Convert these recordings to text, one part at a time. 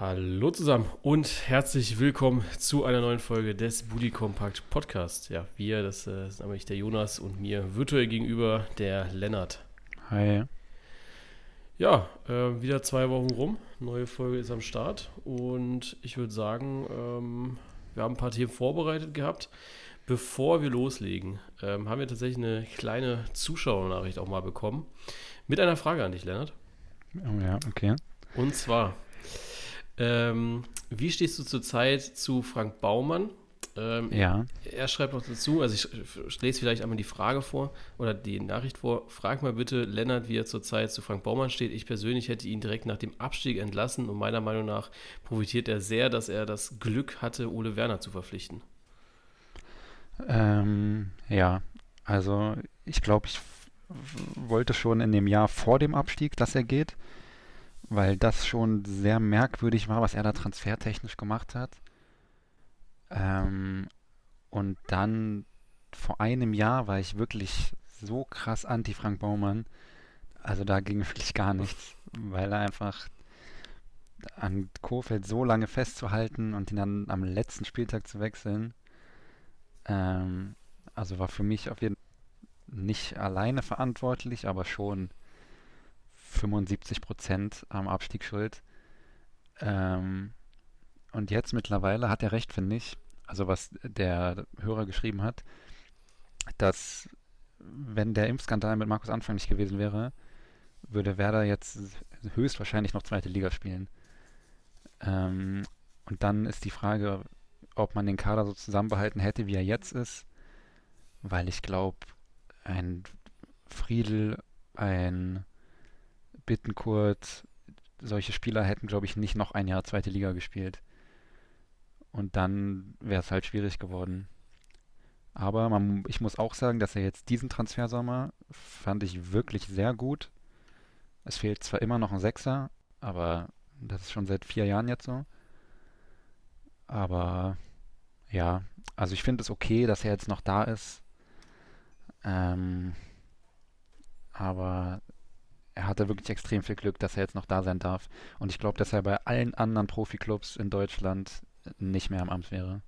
Hallo zusammen und herzlich willkommen zu einer neuen Folge des Booty Compact Podcast. Ja, wir, das äh, sind nämlich der Jonas und mir virtuell gegenüber der Lennart. Hi. Ja, äh, wieder zwei Wochen rum. Neue Folge ist am Start und ich würde sagen, ähm, wir haben ein paar Themen vorbereitet gehabt. Bevor wir loslegen, ähm, haben wir tatsächlich eine kleine Zuschauernachricht auch mal bekommen. Mit einer Frage an dich, Lennart. Oh ja, okay. Und zwar, ähm, wie stehst du zurzeit zu Frank Baumann? Ähm, ja. Er schreibt noch dazu, also ich, lese vielleicht einmal die Frage vor oder die Nachricht vor. Frag mal bitte Lennart, wie er zurzeit zu Frank Baumann steht. Ich persönlich hätte ihn direkt nach dem Abstieg entlassen und meiner Meinung nach profitiert er sehr, dass er das Glück hatte, Ole Werner zu verpflichten. Ähm, ja, also ich glaube, ich wollte schon in dem Jahr vor dem Abstieg, dass er geht, weil das schon sehr merkwürdig war, was er da transfertechnisch gemacht hat. Ähm, und dann vor einem Jahr war ich wirklich so krass anti-Frank Baumann. Also da ging wirklich gar nichts, weil er einfach an Kofeld so lange festzuhalten und ihn dann am letzten Spieltag zu wechseln, ähm, also war für mich auf jeden Fall nicht alleine verantwortlich, aber schon 75 Prozent am Abstieg schuld. Ähm, und jetzt mittlerweile hat er recht, finde ich. Also was der Hörer geschrieben hat, dass wenn der Impfskandal mit Markus Anfang nicht gewesen wäre, würde Werder jetzt höchstwahrscheinlich noch zweite Liga spielen. Ähm, und dann ist die Frage, ob man den Kader so zusammenbehalten hätte, wie er jetzt ist, weil ich glaube, ein Friedel, ein Bittenkurt, solche Spieler hätten, glaube ich, nicht noch ein Jahr zweite Liga gespielt. Und dann wäre es halt schwierig geworden. Aber man, ich muss auch sagen, dass er jetzt diesen Transfersommer fand ich wirklich sehr gut. Es fehlt zwar immer noch ein Sechser, aber das ist schon seit vier Jahren jetzt so. Aber ja, also ich finde es okay, dass er jetzt noch da ist. Ähm, aber er hatte wirklich extrem viel Glück, dass er jetzt noch da sein darf. Und ich glaube, dass er bei allen anderen Profiklubs in Deutschland nicht mehr am Amt wäre.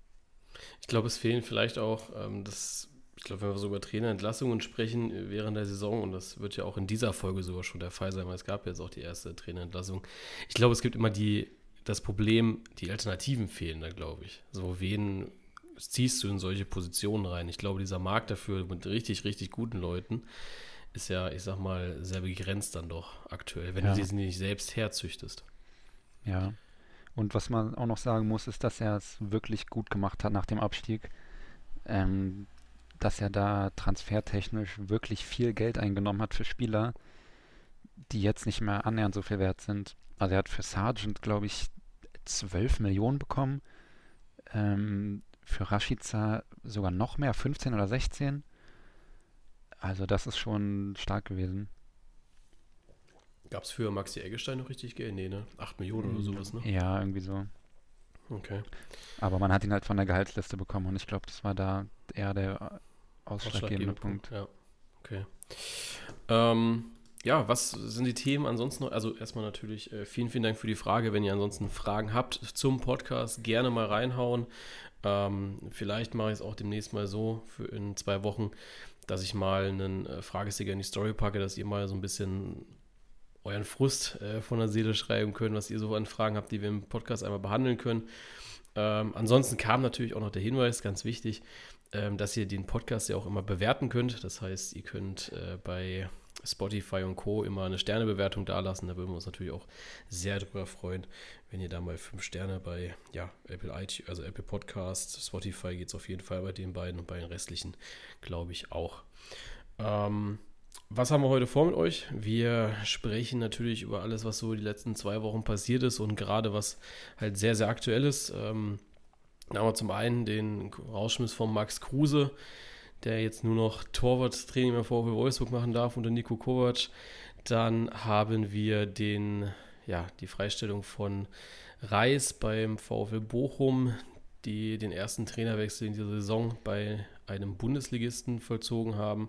Ich glaube, es fehlen vielleicht auch, ähm, das, ich glaube, wenn wir so über Trainerentlassungen sprechen während der Saison, und das wird ja auch in dieser Folge sogar schon der Fall sein, weil es gab jetzt auch die erste Trainerentlassung. Ich glaube, es gibt immer die, das Problem, die Alternativen fehlen da, glaube ich. So, wen ziehst du in solche Positionen rein? Ich glaube, dieser Markt dafür mit richtig, richtig guten Leuten ist ja, ich sag mal, sehr begrenzt dann doch aktuell, wenn ja. du sie nicht selbst herzüchtest. Ja. Und was man auch noch sagen muss, ist, dass er es wirklich gut gemacht hat nach dem Abstieg. Ähm, dass er da transfertechnisch wirklich viel Geld eingenommen hat für Spieler, die jetzt nicht mehr annähernd so viel wert sind. Also er hat für Sargent, glaube ich, 12 Millionen bekommen. Ähm, für Rashica sogar noch mehr, 15 oder 16. Also das ist schon stark gewesen. Gab es für Maxi Eggestein noch richtig Geld? Nee, ne? 8 Millionen oder sowas, ne? Ja, irgendwie so. Okay. Aber man hat ihn halt von der Gehaltsliste bekommen und ich glaube, das war da eher der ausschlaggebende, ausschlaggebende Punkt. Punkt. Ja, okay. Ähm, ja, was sind die Themen ansonsten noch? Also erstmal natürlich äh, vielen, vielen Dank für die Frage. Wenn ihr ansonsten Fragen habt zum Podcast, gerne mal reinhauen. Ähm, vielleicht mache ich es auch demnächst mal so für in zwei Wochen, dass ich mal einen äh, Fragesticker in die Story packe, dass ihr mal so ein bisschen euren Frust äh, von der Seele schreiben könnt, was ihr so an Fragen habt, die wir im Podcast einmal behandeln können. Ähm, ansonsten kam natürlich auch noch der Hinweis, ganz wichtig, ähm, dass ihr den Podcast ja auch immer bewerten könnt. Das heißt, ihr könnt äh, bei Spotify und Co. immer eine Sternebewertung dalassen. Da würden wir uns natürlich auch sehr darüber freuen, wenn ihr da mal fünf Sterne bei ja, Apple iTunes, also Apple Podcast, Spotify geht es auf jeden Fall bei den beiden und bei den restlichen, glaube ich, auch. Ähm, was haben wir heute vor mit euch? Wir sprechen natürlich über alles, was so die letzten zwei Wochen passiert ist und gerade was halt sehr, sehr aktuell ist. Ähm, da haben wir zum einen den Rausschmiss von Max Kruse, der jetzt nur noch Torwarttraining beim VfL Wolfsburg machen darf unter Nico Kovac. Dann haben wir den, ja, die Freistellung von Reis beim VfL Bochum, die den ersten Trainerwechsel in dieser Saison bei einem Bundesligisten vollzogen haben.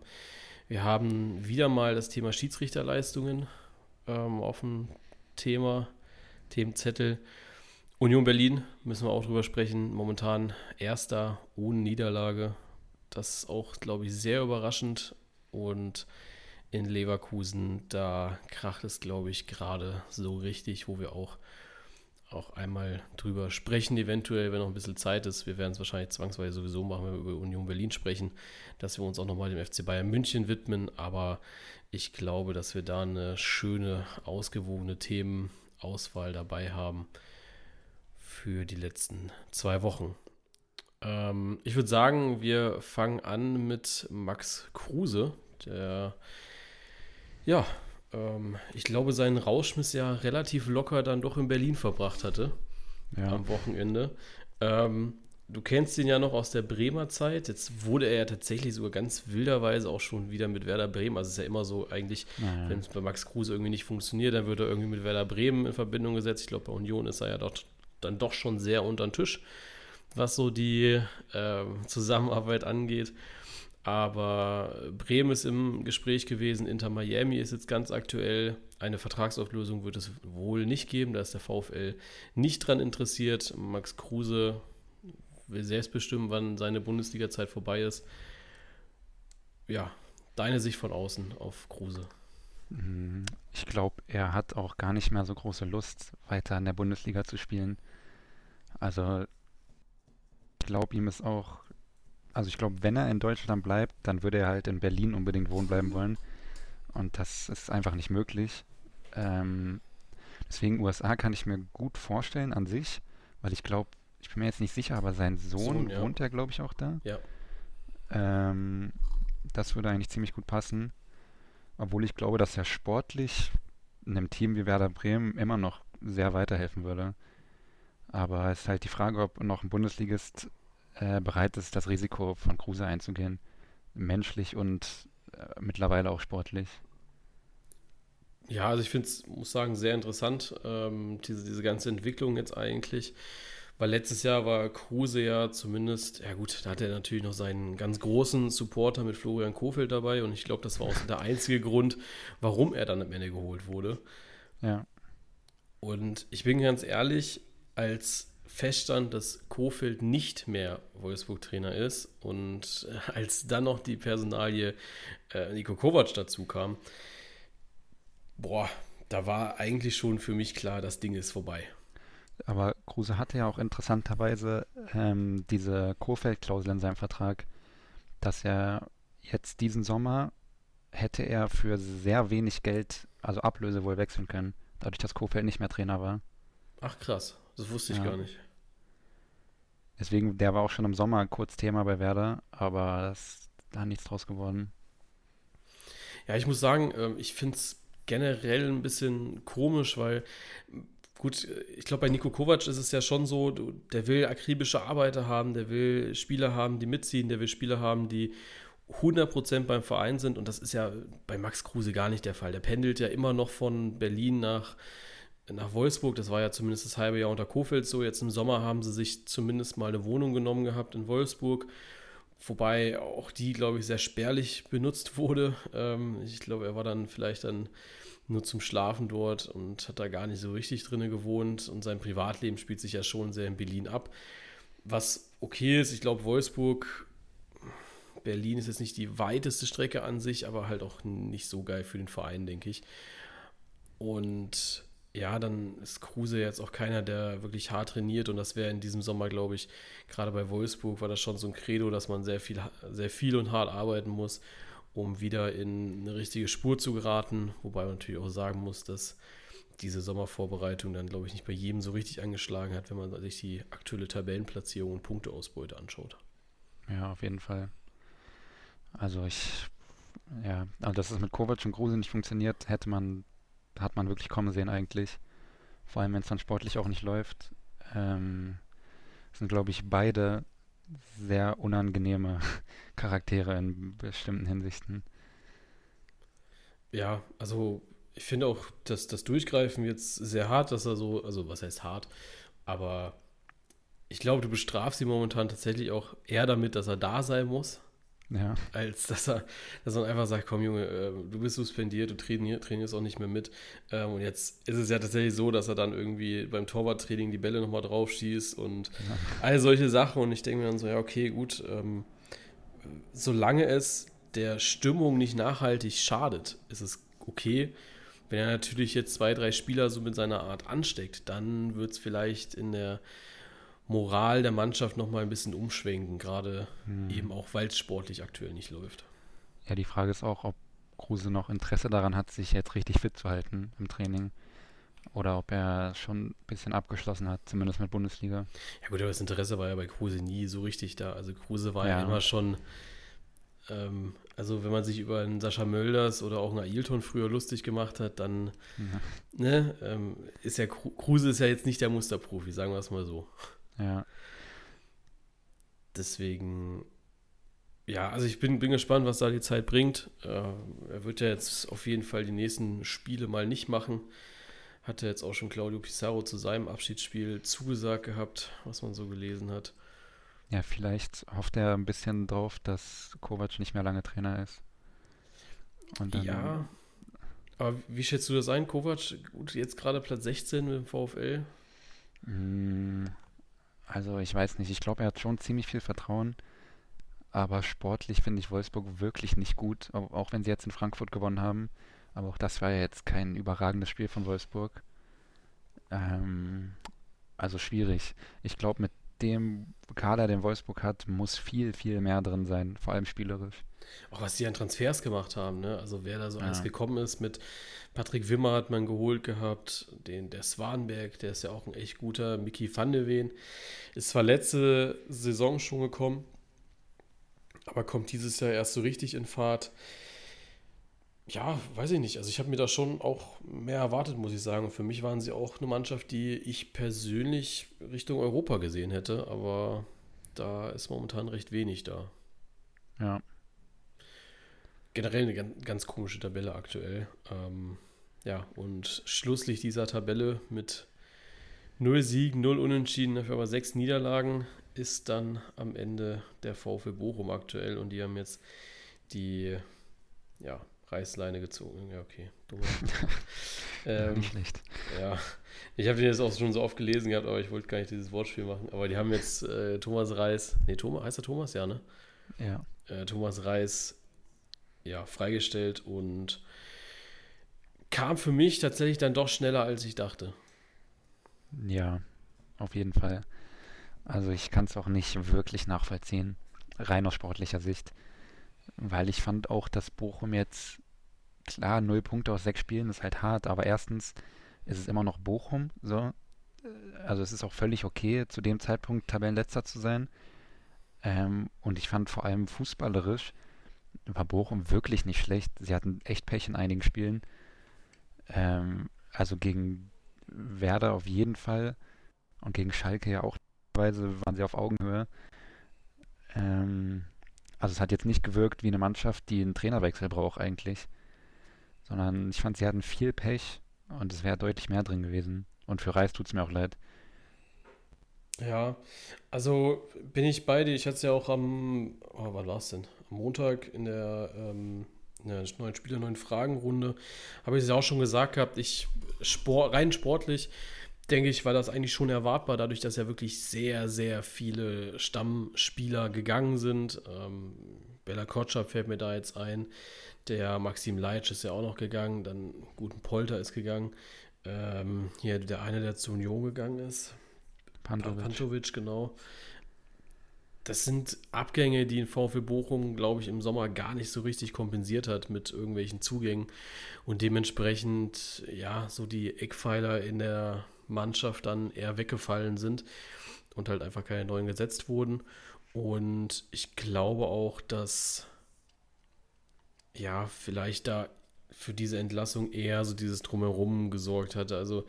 Wir haben wieder mal das Thema Schiedsrichterleistungen ähm, auf dem Thema, Themenzettel. Union Berlin müssen wir auch drüber sprechen. Momentan erster ohne Niederlage. Das ist auch, glaube ich, sehr überraschend. Und in Leverkusen, da kracht es, glaube ich, gerade so richtig, wo wir auch, auch einmal drüber sprechen, eventuell, wenn noch ein bisschen Zeit ist. Wir werden es wahrscheinlich zwangsweise sowieso machen, wenn wir über Union Berlin sprechen, dass wir uns auch nochmal dem FC Bayern München widmen. Aber ich glaube, dass wir da eine schöne, ausgewogene Themenauswahl dabei haben für die letzten zwei Wochen. Ähm, ich würde sagen, wir fangen an mit Max Kruse, der, ja, ähm, ich glaube, seinen Rauschmiss ja relativ locker dann doch in Berlin verbracht hatte ja. am Wochenende. Ähm, du kennst ihn ja noch aus der Bremer Zeit. Jetzt wurde er ja tatsächlich sogar ganz wilderweise auch schon wieder mit Werder Bremen. Also es ist ja immer so eigentlich, naja. wenn es bei Max Kruse irgendwie nicht funktioniert, dann wird er irgendwie mit Werder Bremen in Verbindung gesetzt. Ich glaube, bei Union ist er ja dort dann doch schon sehr unter den Tisch, was so die äh, Zusammenarbeit angeht. Aber Bremen ist im Gespräch gewesen, Inter Miami ist jetzt ganz aktuell. Eine Vertragsauflösung wird es wohl nicht geben, da ist der VfL nicht dran interessiert. Max Kruse will selbst bestimmen, wann seine Bundesliga-Zeit vorbei ist. Ja, deine Sicht von außen auf Kruse. Mhm. Ich glaube, er hat auch gar nicht mehr so große Lust, weiter in der Bundesliga zu spielen. Also, glaube, ihm ist auch, also ich glaube, wenn er in Deutschland bleibt, dann würde er halt in Berlin unbedingt wohnen bleiben wollen. Und das ist einfach nicht möglich. Ähm, deswegen USA kann ich mir gut vorstellen an sich, weil ich glaube, ich bin mir jetzt nicht sicher, aber sein Sohn, Sohn ja. wohnt ja, glaube ich, auch da. Ja. Ähm, das würde eigentlich ziemlich gut passen. Obwohl ich glaube, dass er sportlich einem Team wie Werder Bremen immer noch sehr weiterhelfen würde. Aber es ist halt die Frage, ob noch ein Bundesligist äh, bereit ist, das Risiko von Kruse einzugehen. Menschlich und äh, mittlerweile auch sportlich. Ja, also ich finde es, muss sagen, sehr interessant, ähm, diese, diese ganze Entwicklung jetzt eigentlich. Weil letztes Jahr war Kruse ja zumindest, ja gut, da hat er natürlich noch seinen ganz großen Supporter mit Florian Kofeld dabei und ich glaube, das war auch der einzige Grund, warum er dann am Ende geholt wurde. Ja. Und ich bin ganz ehrlich, als feststand, dass Kofeld nicht mehr Wolfsburg-Trainer ist und als dann noch die Personalie äh, Nico Kovac dazu kam, boah, da war eigentlich schon für mich klar, das Ding ist vorbei. Aber Kruse hatte ja auch interessanterweise ähm, diese Kofeld-Klausel in seinem Vertrag, dass er jetzt diesen Sommer hätte er für sehr wenig Geld, also Ablöse wohl wechseln können, dadurch, dass Kofeld nicht mehr Trainer war. Ach krass, das wusste ich ja. gar nicht. Deswegen, der war auch schon im Sommer kurz Thema bei Werder, aber es ist da nichts draus geworden. Ja, ich muss sagen, ähm, ich finde es generell ein bisschen komisch, weil gut, ich glaube, bei Nico Kovac ist es ja schon so, der will akribische Arbeiter haben, der will Spieler haben, die mitziehen, der will Spieler haben, die 100% beim Verein sind und das ist ja bei Max Kruse gar nicht der Fall. Der pendelt ja immer noch von Berlin nach nach Wolfsburg. Das war ja zumindest das halbe Jahr unter Kofeld so. Jetzt im Sommer haben sie sich zumindest mal eine Wohnung genommen gehabt in Wolfsburg. Wobei auch die, glaube ich, sehr spärlich benutzt wurde. Ähm, ich glaube, er war dann vielleicht dann nur zum Schlafen dort und hat da gar nicht so richtig drin gewohnt. Und sein Privatleben spielt sich ja schon sehr in Berlin ab. Was okay ist, ich glaube, Wolfsburg, Berlin ist jetzt nicht die weiteste Strecke an sich, aber halt auch nicht so geil für den Verein, denke ich. Und ja, dann ist Kruse jetzt auch keiner, der wirklich hart trainiert und das wäre in diesem Sommer, glaube ich, gerade bei Wolfsburg war das schon so ein Credo, dass man sehr viel, sehr viel und hart arbeiten muss, um wieder in eine richtige Spur zu geraten, wobei man natürlich auch sagen muss, dass diese Sommervorbereitung dann, glaube ich, nicht bei jedem so richtig angeschlagen hat, wenn man sich die aktuelle Tabellenplatzierung und Punkteausbeute anschaut. Ja, auf jeden Fall. Also ich, ja, also dass es mit Kovac und Kruse nicht funktioniert, hätte man hat man wirklich kommen sehen eigentlich. Vor allem, wenn es dann sportlich auch nicht läuft. Ähm, sind, glaube ich, beide sehr unangenehme Charaktere in bestimmten Hinsichten. Ja, also ich finde auch, dass das Durchgreifen jetzt sehr hart, dass er so, also was heißt hart, aber ich glaube, du bestrafst ihn momentan tatsächlich auch eher damit, dass er da sein muss, Ja. Als dass er, dass er einfach sagt, komm Junge, äh, du bist suspendiert, du trainier, trainierst auch nicht mehr mit. Ähm, und jetzt ist es ja tatsächlich so, dass er dann irgendwie beim Torwarttraining die Bälle nochmal drauf schießt und Ja. all solche Sachen. Und ich denke mir dann so, ja, okay, gut, ähm, solange es der Stimmung nicht nachhaltig schadet, ist es okay. Wenn er natürlich jetzt zwei, drei Spieler so mit seiner Art ansteckt, dann wird es vielleicht in der Moral der Mannschaft nochmal ein bisschen umschwenken, gerade Hm. eben auch, weil es sportlich aktuell nicht läuft. Ja, die Frage ist auch, ob Kruse noch Interesse daran hat, sich jetzt richtig fit zu halten im Training. Oder ob er schon ein bisschen abgeschlossen hat, zumindest mit Bundesliga. Ja gut, aber das Interesse war ja bei Kruse nie so richtig da. Also Kruse war ja, Ja. immer schon, ähm, also wenn man sich über einen Sascha Mölders oder auch einen Ailton früher lustig gemacht hat, dann Ja. ne, ähm, ist ja Kru- Kruse ist ja jetzt nicht der Musterprofi, sagen wir es mal so. Ja, Deswegen, ja, also ich bin, bin gespannt, was da die Zeit bringt. Äh, er wird ja jetzt auf jeden Fall die nächsten Spiele mal nicht machen. Hat ja jetzt auch schon Claudio Pizarro zu seinem Abschiedsspiel zugesagt gehabt, was man so gelesen hat. ja, vielleicht hofft er ein bisschen drauf, dass Kovac nicht mehr lange Trainer ist. Und dann, Ja. Aber wie schätzt du das ein, Kovac? Gut, jetzt gerade Platz 16 mit dem VfL. Mm, Also ich weiß nicht, ich glaube, er hat schon ziemlich viel Vertrauen, aber sportlich finde ich Wolfsburg wirklich nicht gut, au- auch wenn sie jetzt in Frankfurt gewonnen haben. Aber auch das war ja jetzt kein überragendes Spiel von Wolfsburg. Ähm, also schwierig. Ich glaube, mit dem Kader, den Wolfsburg hat, muss viel, viel mehr drin sein, vor allem spielerisch. Auch was die an Transfers gemacht haben, ne? Also wer da so Ja. alles gekommen ist mit Patrick Wimmer hat man geholt gehabt, den der Swanberg, der ist ja auch ein echt guter, Mickey van de Ven, ist zwar letzte Saison schon gekommen, aber kommt dieses Jahr erst so richtig in Fahrt. Ja, weiß ich nicht. Also ich habe mir da schon auch mehr erwartet, muss ich sagen. Und für mich waren sie auch eine Mannschaft, die ich persönlich Richtung Europa gesehen hätte, aber da ist momentan recht wenig da. Ja, generell eine ganz, ganz komische Tabelle aktuell. Ähm, ja, und Schlusslicht dieser Tabelle mit 0 Siegen, 0 Unentschieden, dafür aber 6 Niederlagen ist dann am Ende der VfL Bochum aktuell und die haben jetzt die ja, Reißleine gezogen. Ja, okay. Dumme. ähm, nicht schlecht. ja, ich habe den jetzt auch schon so oft gelesen gehabt, aber ich wollte gar nicht dieses Wortspiel machen. Aber die haben jetzt äh, Thomas Reis, nee, Thomas, heißt er Thomas? Ja, ne? Ja, äh, Thomas Reis ja, freigestellt und kam für mich tatsächlich dann doch schneller, als ich dachte. ja, auf jeden Fall. Also ich kann es auch nicht wirklich nachvollziehen, rein aus sportlicher Sicht. Weil ich fand auch, dass Bochum jetzt, klar, null Punkte aus sechs Spielen ist halt hart, aber erstens ist es immer noch Bochum, so. Äh, Also es ist auch völlig okay, zu dem Zeitpunkt Tabellenletzter zu sein. Ähm, und ich fand vor allem fußballerisch war Bochum wirklich nicht schlecht. Sie hatten echt Pech in einigen Spielen. Ähm, also gegen Werder auf jeden Fall und gegen Schalke ja auch teilweise waren sie auf Augenhöhe. Ähm, also es hat jetzt nicht gewirkt wie eine Mannschaft, die einen Trainerwechsel braucht eigentlich, sondern ich fand, sie hatten viel Pech und es wäre deutlich mehr drin gewesen. Und für Reis tut es mir auch leid. Ja, also bin ich bei dir. Ich hatte es ja auch am, oh, wann war es denn? Am Montag in der, ähm, in der neuen Spieler, neuen Fragenrunde habe ich es ja auch schon gesagt gehabt. Ich, Sport, rein sportlich, denke ich, war das eigentlich schon erwartbar, dadurch, dass ja wirklich sehr, sehr viele Stammspieler gegangen sind. Ähm, Bella Kotschap fällt mir da jetzt ein. Der Maxim Leitsch ist ja auch noch gegangen. Dann Guten Polter ist gegangen. Ähm, hier der eine, der zu Union gegangen ist. Pantovic. Pantovic, genau. Das sind Abgänge, die in VfL Bochum, glaube ich, im Sommer gar nicht so richtig kompensiert hat mit irgendwelchen Zugängen und dementsprechend, ja, so die Eckpfeiler in der Mannschaft dann eher weggefallen sind und halt einfach keine neuen gesetzt wurden. Und ich glaube auch, dass, ja, vielleicht da für diese Entlassung eher so dieses Drumherum gesorgt hatte. Also,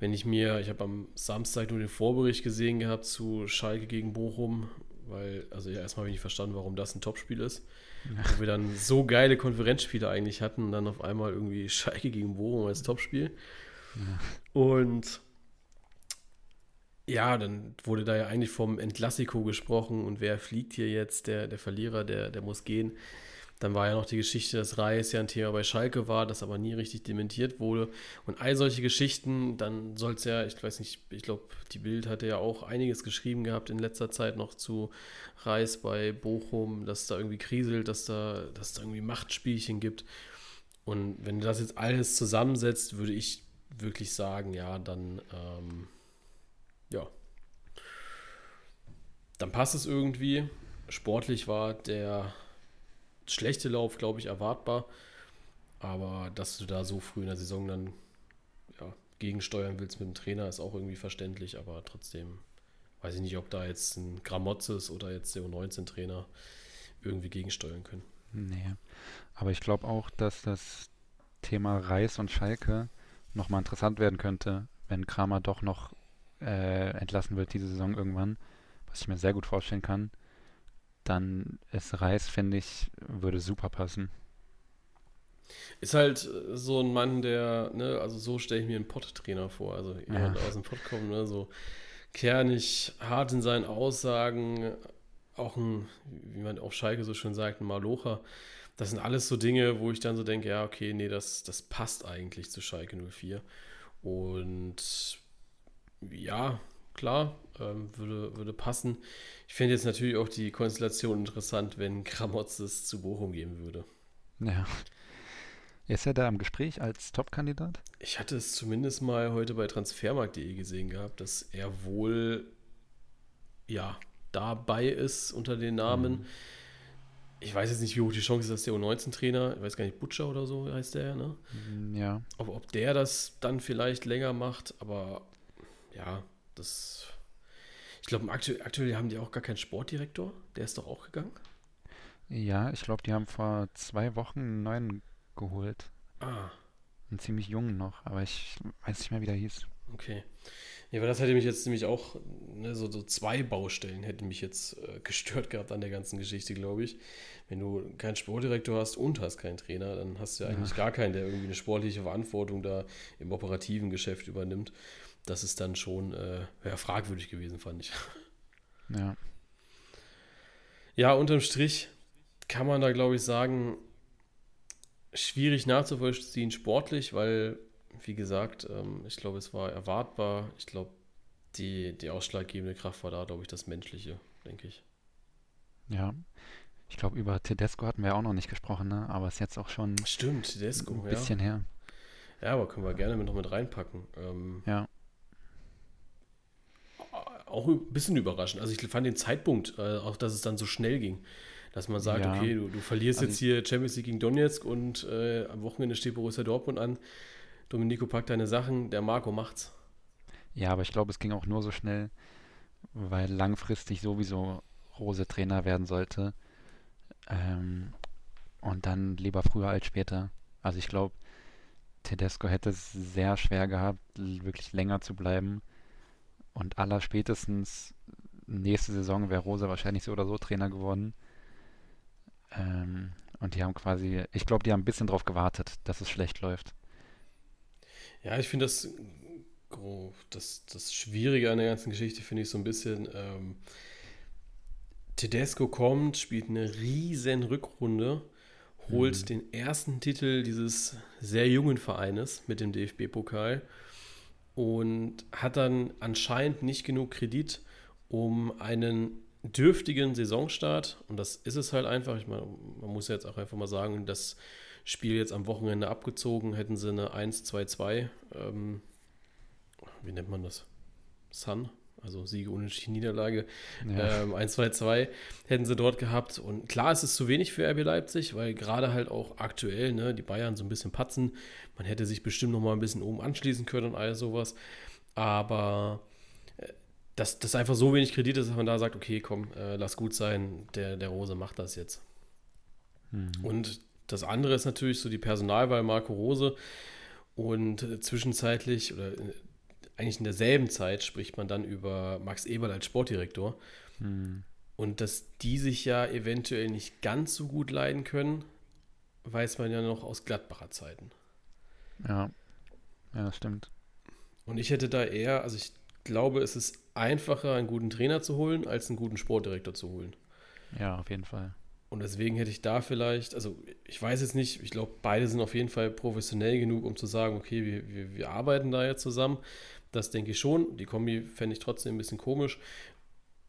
wenn ich mir, ich habe am Samstag nur den Vorbericht gesehen gehabt zu Schalke gegen Bochum, weil, also ja, erstmal habe ich nicht verstanden, warum das ein Topspiel ist. Wo wir dann so geile Konferenzspiele eigentlich hatten und dann auf einmal irgendwie Schalke gegen Bochum als Topspiel. Ja. Und Ja, dann wurde da ja eigentlich vom Entlassiko gesprochen und wer fliegt hier jetzt? Der, der Verlierer, der, der muss gehen. Dann war ja noch die Geschichte, dass Reis ja ein Thema bei Schalke war, das aber nie richtig dementiert wurde. Und all solche Geschichten, dann soll es ja, ich weiß nicht, ich glaube, die Bild hatte ja auch einiges geschrieben gehabt in letzter Zeit noch zu Reis bei Bochum, dass da irgendwie kriselt, dass da, dass da irgendwie Machtspielchen gibt. Und wenn du das jetzt alles zusammensetzt, würde ich wirklich sagen, ja, dann ähm, ja, dann passt es irgendwie. Sportlich war der schlechte Lauf, glaube ich, erwartbar. Aber dass du da so früh in der Saison dann ja, gegensteuern willst mit dem Trainer, ist auch irgendwie verständlich. Aber trotzdem weiß ich nicht, ob da jetzt ein Gramotzes oder jetzt der U19-Trainer irgendwie gegensteuern können. Nee. Aber ich glaube auch, dass das Thema Reis und Schalke nochmal interessant werden könnte, wenn Kramer doch noch äh, entlassen wird diese Saison irgendwann, was ich mir sehr gut vorstellen kann, dann ist Reis, finde ich, würde super passen. Ist halt äh, so ein Mann, der, ne, also so stelle ich mir einen Pott-Trainer vor, also jemand ja. aus dem Pott kommt, ne, so kernig, hart in seinen Aussagen, auch ein, wie man auf Schalke so schön sagt, ein Malocher. Das sind alles so Dinge, wo ich dann so denke, ja, okay, nee, das, das passt eigentlich zu Schalke 04. Und ja, klar, ähm, würde, würde passen. Ich fände jetzt natürlich auch die Konstellation interessant, wenn Kramotz es zu Bochum geben würde. Ja. Ist er da im Gespräch als Top-Kandidat? Ich hatte es zumindest mal heute bei transfermarkt.de gesehen gehabt, dass er wohl ja dabei ist unter den Namen. Mhm. Ich weiß jetzt nicht, wie hoch die Chance ist, dass der U19-Trainer, ich weiß gar nicht, Butcher oder so heißt der, ne? Mhm, ja. Ob, ob der das dann vielleicht länger macht, aber ja, das. Ich glaube, aktuell, aktuell haben die auch gar keinen Sportdirektor. Der ist doch auch gegangen. Ja, ich glaube, die haben vor zwei Wochen einen neuen geholt. Ah. Einen ziemlich jungen noch, aber ich weiß nicht mehr, wie der hieß. Okay. Ja, weil das hätte mich jetzt nämlich auch, ne, so, so zwei Baustellen hätten mich jetzt äh, gestört gehabt an der ganzen Geschichte, glaube ich. Wenn du keinen Sportdirektor hast und hast keinen Trainer, dann hast du ja eigentlich ja. gar keinen, der irgendwie eine sportliche Verantwortung da im operativen Geschäft übernimmt das ist dann schon äh, ja, fragwürdig gewesen, fand ich. Ja. Ja, unterm Strich kann man da, glaube ich, sagen, schwierig nachzuvollziehen sportlich, weil, wie gesagt, ähm, ich glaube, es war erwartbar. Ich glaube, die, die ausschlaggebende Kraft war da, glaube ich, das Menschliche, denke ich. Ja. Ich glaube, über Tedesco hatten wir auch noch nicht gesprochen, ne? aber ist jetzt auch schon Stimmt, Tedesco, ein bisschen ja. her. Ja, aber können wir gerne mit noch mit reinpacken. Ähm, ja auch ein bisschen überraschend. Also ich fand den Zeitpunkt, äh, auch dass es dann so schnell ging. Dass man sagt, ja. okay, du, du verlierst also jetzt hier Champions League gegen Donetsk und äh, am Wochenende steht Borussia Dortmund an. Domenico packt deine Sachen, der Marco macht's. Ja, aber ich glaube, es ging auch nur so schnell, weil langfristig sowieso Rose Trainer werden sollte. Ähm, und dann lieber früher als später. Also ich glaube, Tedesco hätte es sehr schwer gehabt, wirklich länger zu bleiben. Und aller spätestens nächste Saison wäre Rosa wahrscheinlich so oder so Trainer geworden. Ähm, und die haben quasi, ich glaube, die haben ein bisschen drauf gewartet, dass es schlecht läuft. Ja, ich finde das, das, das Schwierige an der ganzen Geschichte, finde ich so ein bisschen, ähm, Tedesco kommt, spielt eine riesen Rückrunde, holt mhm. den ersten Titel dieses sehr jungen Vereines mit dem DFB-Pokal und hat dann anscheinend nicht genug Kredit, um einen dürftigen Saisonstart, und das ist es halt einfach, ich meine, man muss jetzt auch einfach mal sagen, das Spiel jetzt am Wochenende abgezogen, hätten sie eine 1-2-2, ähm, wie nennt man das? Sun? Also Siege, Unentschieden, Niederlage, ja. ähm, 1-2-2 hätten sie dort gehabt. Und klar, es ist zu wenig für RB Leipzig, weil gerade halt auch aktuell ne, die Bayern so ein bisschen patzen. Man hätte sich bestimmt noch mal ein bisschen oben anschließen können und all sowas. Aber äh, dass das einfach so wenig Kredit ist, dass man da sagt, okay, komm, äh, lass gut sein, der, der Rose macht das jetzt. Mhm. Und das andere ist natürlich so die Personalwahl Marco Rose. Und äh, zwischenzeitlich oder äh, eigentlich in derselben Zeit spricht man dann über Max Eberl als Sportdirektor. Hm. Und dass die sich ja eventuell nicht ganz so gut leiden können, weiß man ja noch aus Gladbacher Zeiten. Ja, ja, das stimmt. Und ich hätte da eher, also ich glaube, es ist einfacher, einen guten Trainer zu holen, als einen guten Sportdirektor zu holen. Ja, auf jeden Fall. Und deswegen hätte ich da vielleicht, also ich weiß jetzt nicht, ich glaube, beide sind auf jeden Fall professionell genug, um zu sagen, okay, wir, wir, wir arbeiten da jetzt zusammen. Das denke ich schon. Die Kombi fände ich trotzdem ein bisschen komisch.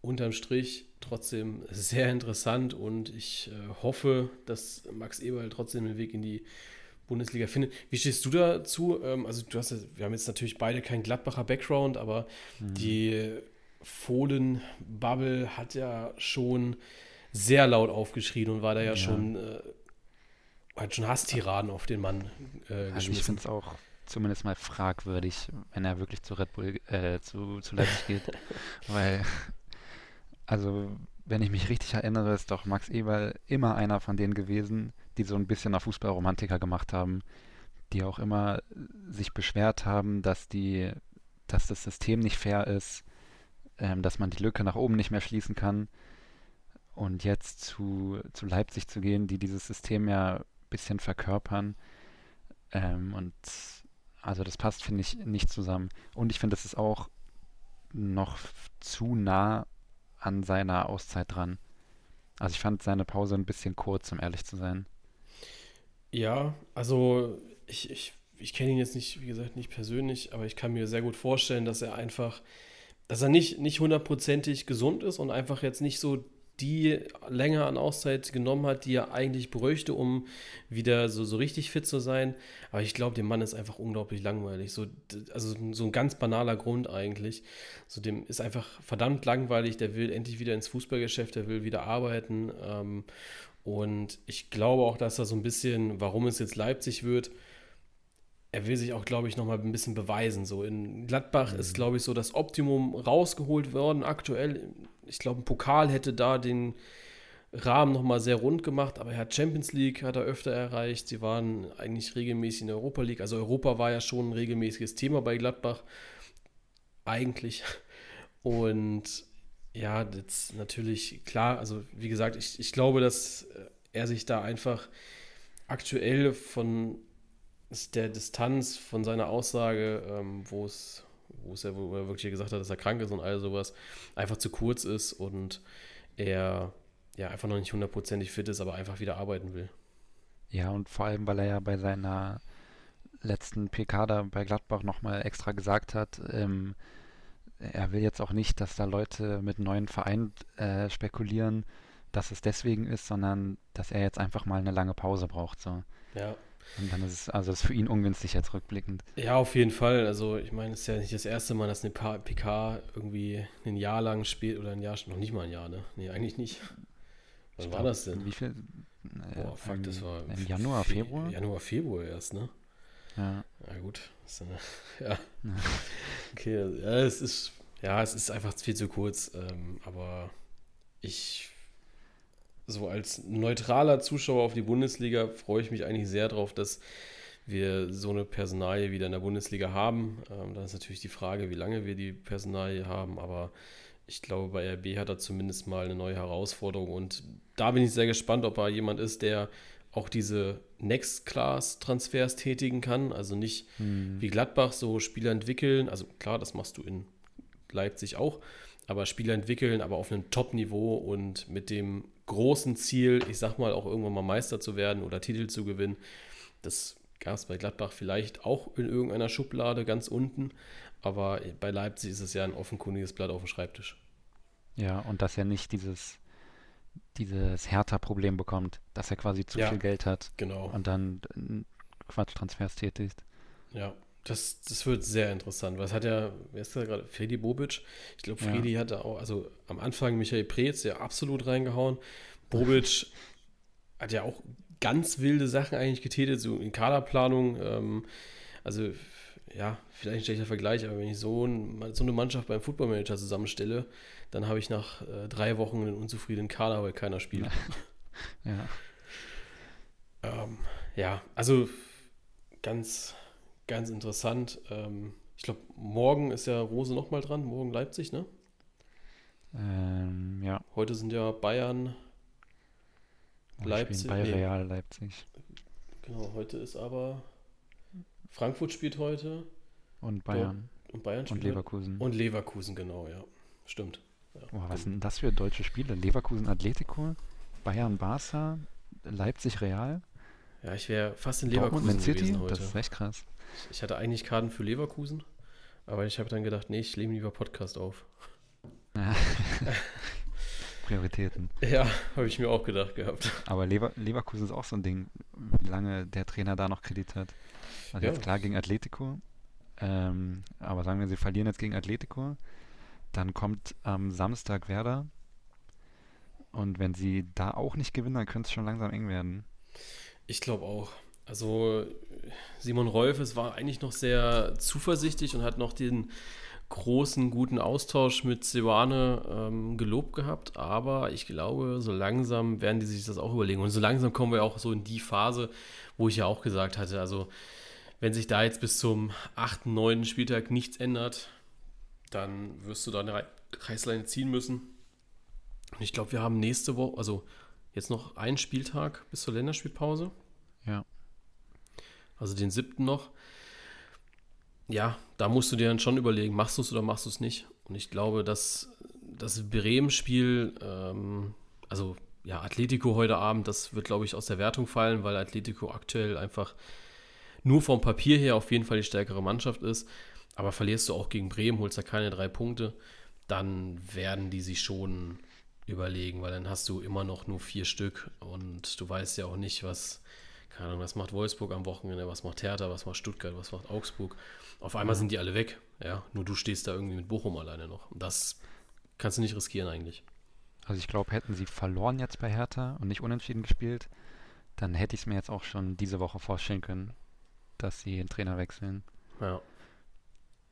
Unterm Strich trotzdem sehr interessant und ich äh, hoffe, dass Max Eberl trotzdem den Weg in die Bundesliga findet. Wie stehst du dazu? Ähm, also du hast, wir haben jetzt natürlich beide keinen Gladbacher Background, aber mhm. die Fohlen-Bubble hat ja schon sehr laut aufgeschrien und war da ja, ja. schon, äh, hat schon Hasstiraden auf den Mann äh, also ich finde es auch zumindest mal fragwürdig, wenn er wirklich zu Red Bull, äh, zu, zu Leipzig geht. Weil, also, wenn ich mich richtig erinnere, ist doch Max Eberl immer einer von denen gewesen, die so ein bisschen auf Fußballromantiker gemacht haben, die auch immer sich beschwert haben, dass die, dass das System nicht fair ist, ähm, dass man die Lücke nach oben nicht mehr schließen kann. Und jetzt zu, zu Leipzig zu gehen, die dieses System ja ein bisschen verkörpern. Ähm, und also das passt, finde ich, nicht zusammen. Und ich finde, das ist auch noch zu nah an seiner Auszeit dran. Also ich fand seine Pause ein bisschen kurz, um ehrlich zu sein. Ja, also ich, ich, ich kenne ihn jetzt nicht, wie gesagt, nicht persönlich, aber ich kann mir sehr gut vorstellen, dass er einfach, dass er nicht, nicht hundertprozentig gesund ist und einfach jetzt nicht so die länger an Auszeit genommen hat, die er eigentlich bräuchte, um wieder so, so richtig fit zu sein. Aber ich glaube, dem Mann ist einfach unglaublich langweilig. So, also so ein ganz banaler Grund eigentlich. So dem ist einfach verdammt langweilig. Der will endlich wieder ins Fußballgeschäft, der will wieder arbeiten. Ähm, und ich glaube auch, dass er so ein bisschen, warum es jetzt Leipzig wird, er will sich auch, glaube ich, nochmal ein bisschen beweisen. So in Gladbach mhm. ist, glaube ich, so das Optimum rausgeholt worden aktuell. Ich glaube, ein Pokal hätte da den Rahmen nochmal sehr rund gemacht, aber er hat Champions League, hat er öfter erreicht. Sie waren eigentlich regelmäßig in der Europa League. Also Europa war ja schon ein regelmäßiges Thema bei Gladbach. Eigentlich. Und ja, jetzt natürlich klar, also wie gesagt, ich, ich glaube, dass er sich da einfach aktuell von der Distanz, von seiner Aussage, ähm, wo es wo es ja, wo er wirklich gesagt hat, dass er krank ist und all sowas, einfach zu kurz ist und er ja einfach noch nicht hundertprozentig fit ist, aber einfach wieder arbeiten will. Ja, und vor allem, weil er ja bei seiner letzten PK da bei Gladbach nochmal extra gesagt hat, ähm, er will jetzt auch nicht, dass da Leute mit neuen Vereinen äh, spekulieren, dass es deswegen ist, sondern dass er jetzt einfach mal eine lange Pause braucht. So. Ja. Und dann ist es, also ist für ihn ungünstig jetzt rückblickend. Ja, auf jeden Fall. Also ich meine, es ist ja nicht das erste Mal, dass eine PK irgendwie ein Jahr lang spielt oder ein Jahr, noch nicht mal ein Jahr, ne? Nee, eigentlich nicht. Was war das denn? Wie viel? Boah, fuck, das war im Januar, Februar? Januar, Februar erst, ne? Ja. Ja, gut. ja. ja. Okay, ja, es ist, ja, es ist einfach viel zu kurz. Ähm, aber ich, so als neutraler Zuschauer auf die Bundesliga, freue ich mich eigentlich sehr darauf, dass wir so eine Personalie wieder in der Bundesliga haben. Ähm, dann ist natürlich die Frage, wie lange wir die Personalie haben, aber ich glaube, bei RB hat er zumindest mal eine neue Herausforderung und da bin ich sehr gespannt, ob er jemand ist, der auch diese Next-Class-Transfers tätigen kann. Also nicht hm. wie Gladbach so Spieler entwickeln. Also klar, das machst du in Leipzig auch. Aber Spieler entwickeln, aber auf einem Top-Niveau und mit dem großen Ziel, ich sag mal, auch irgendwann mal Meister zu werden oder Titel zu gewinnen. Das gab es bei Gladbach vielleicht auch in irgendeiner Schublade ganz unten. Aber bei Leipzig ist es ja ein offenkundiges Blatt auf dem Schreibtisch. Ja, und dass er nicht dieses dieses Hertha-Problem bekommt, dass er quasi zu ja, viel Geld hat genau. und dann Quatsch-Transfers tätigt. Ja, das, das wird sehr interessant. Was hat ja, wer ist da gerade? Fredi Bobic? Ich glaube, Fredi ja. hatte auch, also am Anfang Michael Preetz ja absolut reingehauen. Bobic hat ja auch ganz wilde Sachen eigentlich getätigt, so in Kaderplanung. Ähm, also ja, vielleicht ein schlechter Vergleich, aber wenn ich so, ein, so eine Mannschaft beim Footballmanager zusammenstelle, dann habe ich nach äh, drei Wochen einen unzufriedenen Kader, weil keiner spielt. Ja. ähm, ja, also ganz, ganz interessant. Ähm, ich glaube, morgen ist ja Rose nochmal dran, morgen Leipzig, ne? Ähm, ja. Heute sind ja Bayern, Leipzig. Bei nee. Real Leipzig. Genau, heute ist aber Frankfurt spielt heute. Und Bayern. Und Bayern und Leverkusen. Und Leverkusen, genau, ja. Stimmt. Ja, Boah, was sind denn das für deutsche Spiele? Leverkusen Atletico, Bayern Barca, Leipzig Real, Ja, ich wäre fast in Dortmund Leverkusen City. gewesen heute. Das ist echt krass. Ich hatte eigentlich Karten für Leverkusen, aber ich habe dann gedacht, nee, ich lehne lieber Podcast auf. Ja. Prioritäten. Ja, habe ich mir auch gedacht gehabt. Aber Lever Leverkusen ist auch so ein Ding, wie lange der Trainer da noch Kredit hat. Also Ja. jetzt klar gegen Atletico, ähm, aber sagen wir, sie verlieren jetzt gegen Atletico, dann kommt am Samstag Werder und wenn sie da auch nicht gewinnen, dann könnte es schon langsam eng werden. Ich glaube auch. Also Simon Rolfes war eigentlich noch sehr zuversichtlich und hat noch den großen, guten Austausch mit Seoane ähm, gelobt gehabt. Aber ich glaube, so langsam werden die sich das auch überlegen. Und so langsam kommen wir auch so in die Phase, wo ich ja auch gesagt hatte, also wenn sich da jetzt bis zum 8., 9. Spieltag nichts ändert, dann wirst du da eine Rei- Reißleine ziehen müssen. Und ich glaube, wir haben nächste Woche, also jetzt noch einen Spieltag bis zur Länderspielpause. Ja. Also den siebten noch. Ja, da musst du dir dann schon überlegen, machst du es oder machst du es nicht. Und ich glaube, dass das Bremen-Spiel, ähm, also ja, Atletico heute Abend, das wird, glaube ich, aus der Wertung fallen, weil Atletico aktuell einfach nur vom Papier her auf jeden Fall die stärkere Mannschaft ist. Aber verlierst du auch gegen Bremen, holst da keine drei Punkte, dann werden die sich schon überlegen, weil dann hast du immer noch nur vier Stück und du weißt ja auch nicht, was, keine Ahnung, was macht Wolfsburg am Wochenende, was macht Hertha, was macht Stuttgart, was macht Augsburg. Auf einmal sind die alle weg, ja, nur du stehst da irgendwie mit Bochum alleine noch. Und das kannst du nicht riskieren eigentlich. Also ich glaube, hätten sie verloren jetzt bei Hertha und nicht unentschieden gespielt, dann hätte ich es mir jetzt auch schon diese Woche vorstellen können, dass sie den Trainer wechseln. Ja.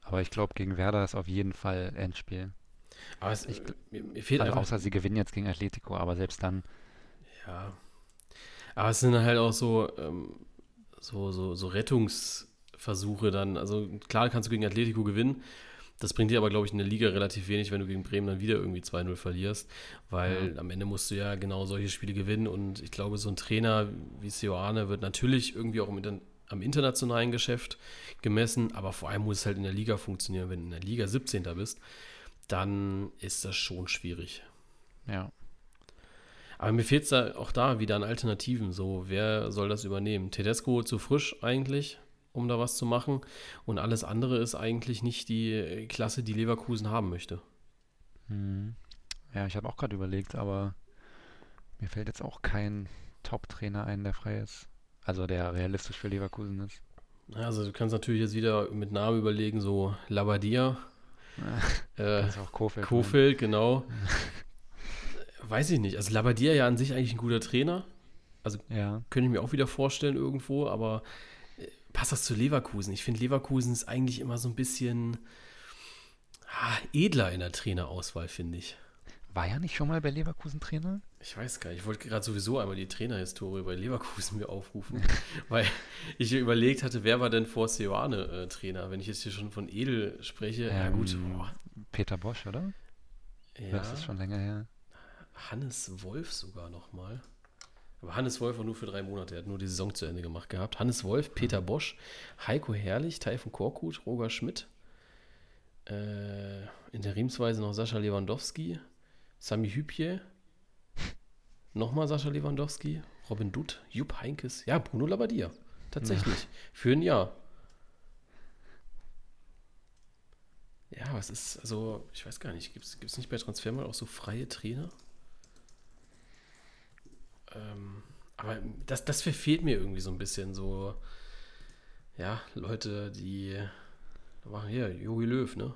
Aber ich glaube, gegen Werder ist auf jeden Fall Endspiel. Aber es, Ich- mir, mir fehlt Also einfach außer sie gewinnen jetzt gegen Atletico, aber selbst dann, Ja. Aber es sind halt auch so, ähm, so, so, so Rettungsversuche dann. Also klar kannst du gegen Atletico gewinnen. Das bringt dir aber, glaube ich, in der Liga relativ wenig, wenn du gegen Bremen dann wieder irgendwie 2-0 verlierst. Weil am Ende musst du ja genau solche Spiele gewinnen. Und ich glaube, so ein Trainer wie Sioane wird natürlich irgendwie auch im am internationalen Geschäft gemessen. Aber vor allem muss es halt in der Liga funktionieren. Wenn du in der Liga 17. bist, dann ist das schon schwierig. ja. Aber mir fehlt es da auch da wieder an Alternativen. So, wer soll das übernehmen? Tedesco zu frisch eigentlich, um da was zu machen. Und alles andere ist eigentlich nicht die Klasse, die Leverkusen haben möchte. Hm. Ja, ich habe auch gerade überlegt, aber mir fällt jetzt auch kein Top-Trainer ein, der frei ist. Also der realistisch für Leverkusen ist. Also du kannst natürlich jetzt wieder mit Namen überlegen, so Labadia, äh, Das ist auch Kofeld. Kofeld, genau. Weiß ich nicht. Also Labadia ja an sich eigentlich ein guter Trainer. Ja, Könnte ich mir auch wieder vorstellen irgendwo, aber äh, passt das zu Leverkusen? Ich finde, Leverkusen ist eigentlich immer so ein bisschen ah, edler in der Trainerauswahl, finde ich. war ja nicht schon mal bei Leverkusen Trainer? Ich weiß gar nicht. Ich wollte gerade sowieso einmal die Trainerhistorie bei Leverkusen mir aufrufen, weil ich überlegt hatte, wer war denn vor Seoane äh, Trainer? Wenn ich jetzt hier schon von Edel spreche, ja gut. Ähm, boah, Peter Bosch, oder? ja, Das ist schon länger her. Hannes Wolf sogar noch mal. Aber Hannes Wolf war nur für drei Monate. Er hat nur die Saison zu Ende gemacht gehabt. Hannes Wolf, Peter Bosch, Heiko Herrlich, Taifun Korkut, Roger Schmidt. Äh, interimsweise noch Sascha Lewandowski, Sami Hübje, nochmal Sascha Lewandowski, Robin Dutt, Jupp Heinkes, ja, Bruno Labbadia. Tatsächlich. Für ein Jahr. Ja, was ist, also, ich weiß gar nicht, gibt es nicht bei Transfermarkt auch so freie Trainer? Ähm, aber das, das verfehlt mir irgendwie so ein bisschen so, ja, Leute, die machen hier, Jogi Löw, ne?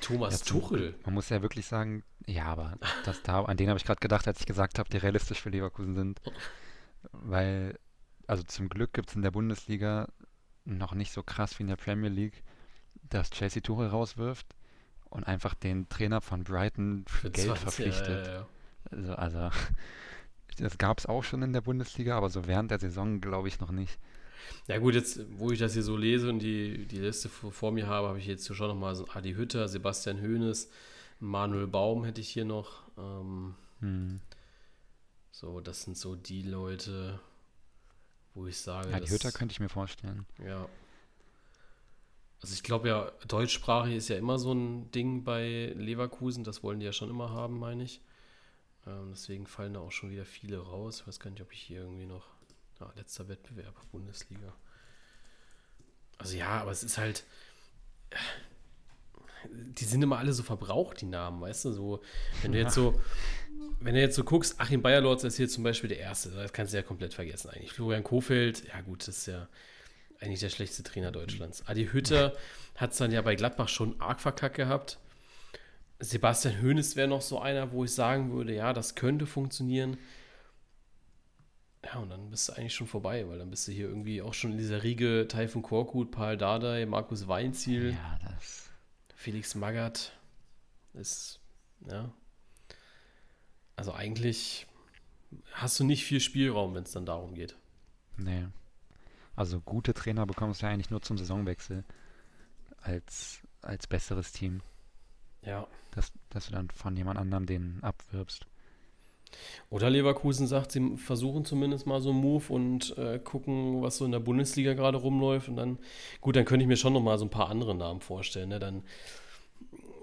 Thomas Ja, Tuchel. Man muss ja wirklich sagen, ja, aber das da, an den habe ich gerade gedacht, als ich gesagt habe, die realistisch für Leverkusen sind. Weil, also zum Glück gibt es in der Bundesliga noch nicht so krass wie in der Premier League, dass Chelsea Tuchel rauswirft und einfach den Trainer von Brighton für Geld 20, verpflichtet. Ja, ja. Also, also das gab es auch schon in der Bundesliga, aber so während der Saison glaube ich noch nicht. Ja gut, jetzt, wo ich das hier so lese und die, die Liste vor, vor mir habe, habe ich jetzt schon nochmal so Adi Hütter, Sebastian Hoeneß, Manuel Baum hätte ich hier noch. Ähm, Hm. so, das sind so die Leute, wo ich sage, das- Hütter könnte ich mir vorstellen. Ja. Also ich glaube ja, deutschsprachig ist ja immer so ein Ding bei Leverkusen. Das wollen die ja schon immer haben, meine ich. Ähm, deswegen fallen da auch schon wieder viele raus. Ich weiß gar nicht, ob ich hier irgendwie noch. Ah, letzter Wettbewerb, Bundesliga. Also ja, aber es ist halt. Die sind immer alle so verbraucht, die Namen, weißt du? So, wenn du jetzt so, wenn du jetzt so guckst, Achim Bayerlords ist hier zum Beispiel der Erste, das kannst du ja komplett vergessen eigentlich. Florian Kofeld, ja gut, das ist ja eigentlich der schlechteste Trainer Deutschlands. Adi Hütter hat es dann ja bei Gladbach schon arg verkackt gehabt. Sebastian Hoeneß wäre noch so einer, wo ich sagen würde, ja, das könnte funktionieren. Ja, und dann bist du eigentlich schon vorbei, weil dann bist du hier irgendwie auch schon in dieser Riege Taifun Korkut, Paul Dardai, Markus Weinziel, Ja, das. Felix Magath. Ist, ja. Also eigentlich hast du nicht viel Spielraum, wenn es dann darum geht. Nee. Also gute Trainer bekommst du ja eigentlich nur zum Saisonwechsel als, als besseres Team, Ja. dass, dass du dann von jemand anderem den abwirbst. Oder Leverkusen sagt, sie versuchen zumindest mal so einen Move und äh, gucken, was so in der Bundesliga gerade rumläuft. Und dann, gut, dann könnte ich mir schon noch mal so ein paar andere Namen vorstellen. Ne? Dann,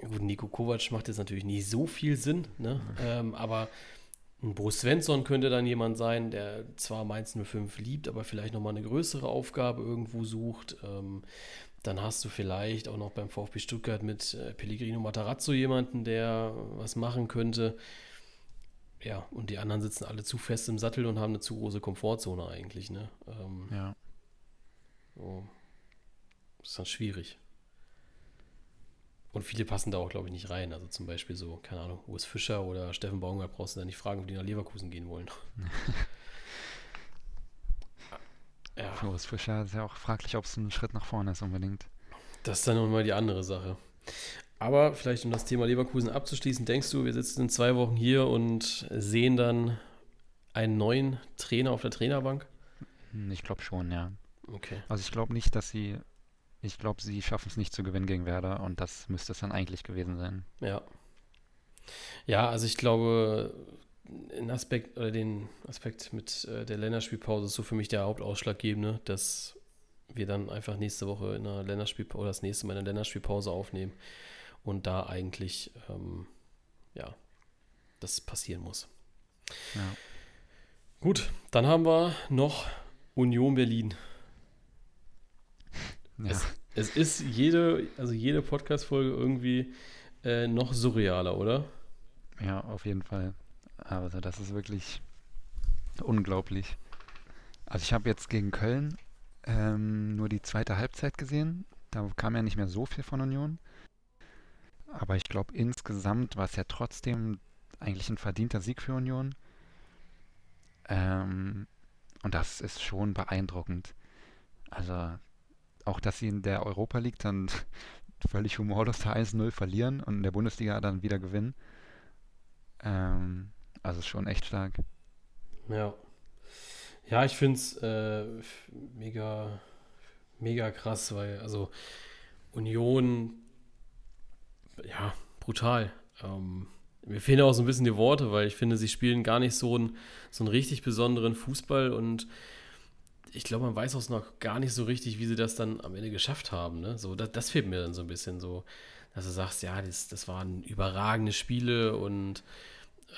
gut, Nico Kovac macht jetzt natürlich nicht so viel Sinn, ne? ähm, aber ein Bo Svensson könnte dann jemand sein, der zwar Mainz 05 liebt, aber vielleicht noch mal eine größere Aufgabe irgendwo sucht. Ähm, dann hast du vielleicht auch noch beim VfB Stuttgart mit äh, Pellegrino Matarazzo jemanden, der was machen könnte. Ja, und die anderen sitzen alle zu fest im Sattel und haben eine zu große Komfortzone eigentlich, ne? Ähm, Ja. so. Das ist dann schwierig. Und viele passen da auch, glaube ich, nicht rein. Also zum Beispiel so, keine Ahnung, Urs Fischer oder Steffen Baumgart brauchst du da nicht fragen, ob die nach Leverkusen gehen wollen. ja, Für Urs Fischer ist ja auch fraglich, ob es ein Schritt nach vorne ist unbedingt. das ist dann nochmal die andere Sache. Aber vielleicht, um das Thema Leverkusen abzuschließen, denkst du, wir sitzen in zwei Wochen hier und sehen dann einen neuen Trainer auf der Trainerbank? Hm, Ich glaube schon, ja. Okay. Also ich glaube nicht, dass sie, ich glaube, sie schaffen es nicht zu gewinnen gegen Werder und das müsste es dann eigentlich gewesen sein. Ja. Ja, also ich glaube, ein Aspekt oder den Aspekt mit äh, der Länderspielpause ist so für mich der Hauptausschlaggebende, dass wir dann einfach nächste Woche in einer Länderspielpause oder das nächste Mal in einer Länderspielpause aufnehmen und da eigentlich ähm, ja das passieren muss. Ja. Gut, dann haben wir noch Union Berlin. Ja, Es, es ist jede, also jede Podcast-Folge irgendwie äh, noch surrealer, oder? ja, auf jeden Fall. Also das ist wirklich unglaublich. Also ich habe jetzt gegen Köln ähm, nur die zweite Halbzeit gesehen. Da kam ja nicht mehr so viel von Union. Aber ich glaube, insgesamt war es ja trotzdem eigentlich ein verdienter Sieg für Union. Ähm, und das ist schon beeindruckend. Also auch, dass sie in der Europa League dann völlig humorlos da 1-0 verlieren und in der Bundesliga dann wieder gewinnen. Ähm, also schon echt stark. Ja. Ja, ich finde es äh, mega, mega krass, weil, also Union, ja, brutal. Ähm, mir fehlen auch so ein bisschen die Worte, weil ich finde, sie spielen gar nicht so einen, so richtig besonderen Fußball und ich glaube, man weiß auch noch gar nicht so richtig, wie sie das dann am Ende geschafft haben. Ne? So, das, das fehlt mir dann so ein bisschen so, dass du sagst, ja, das, das waren überragende Spiele und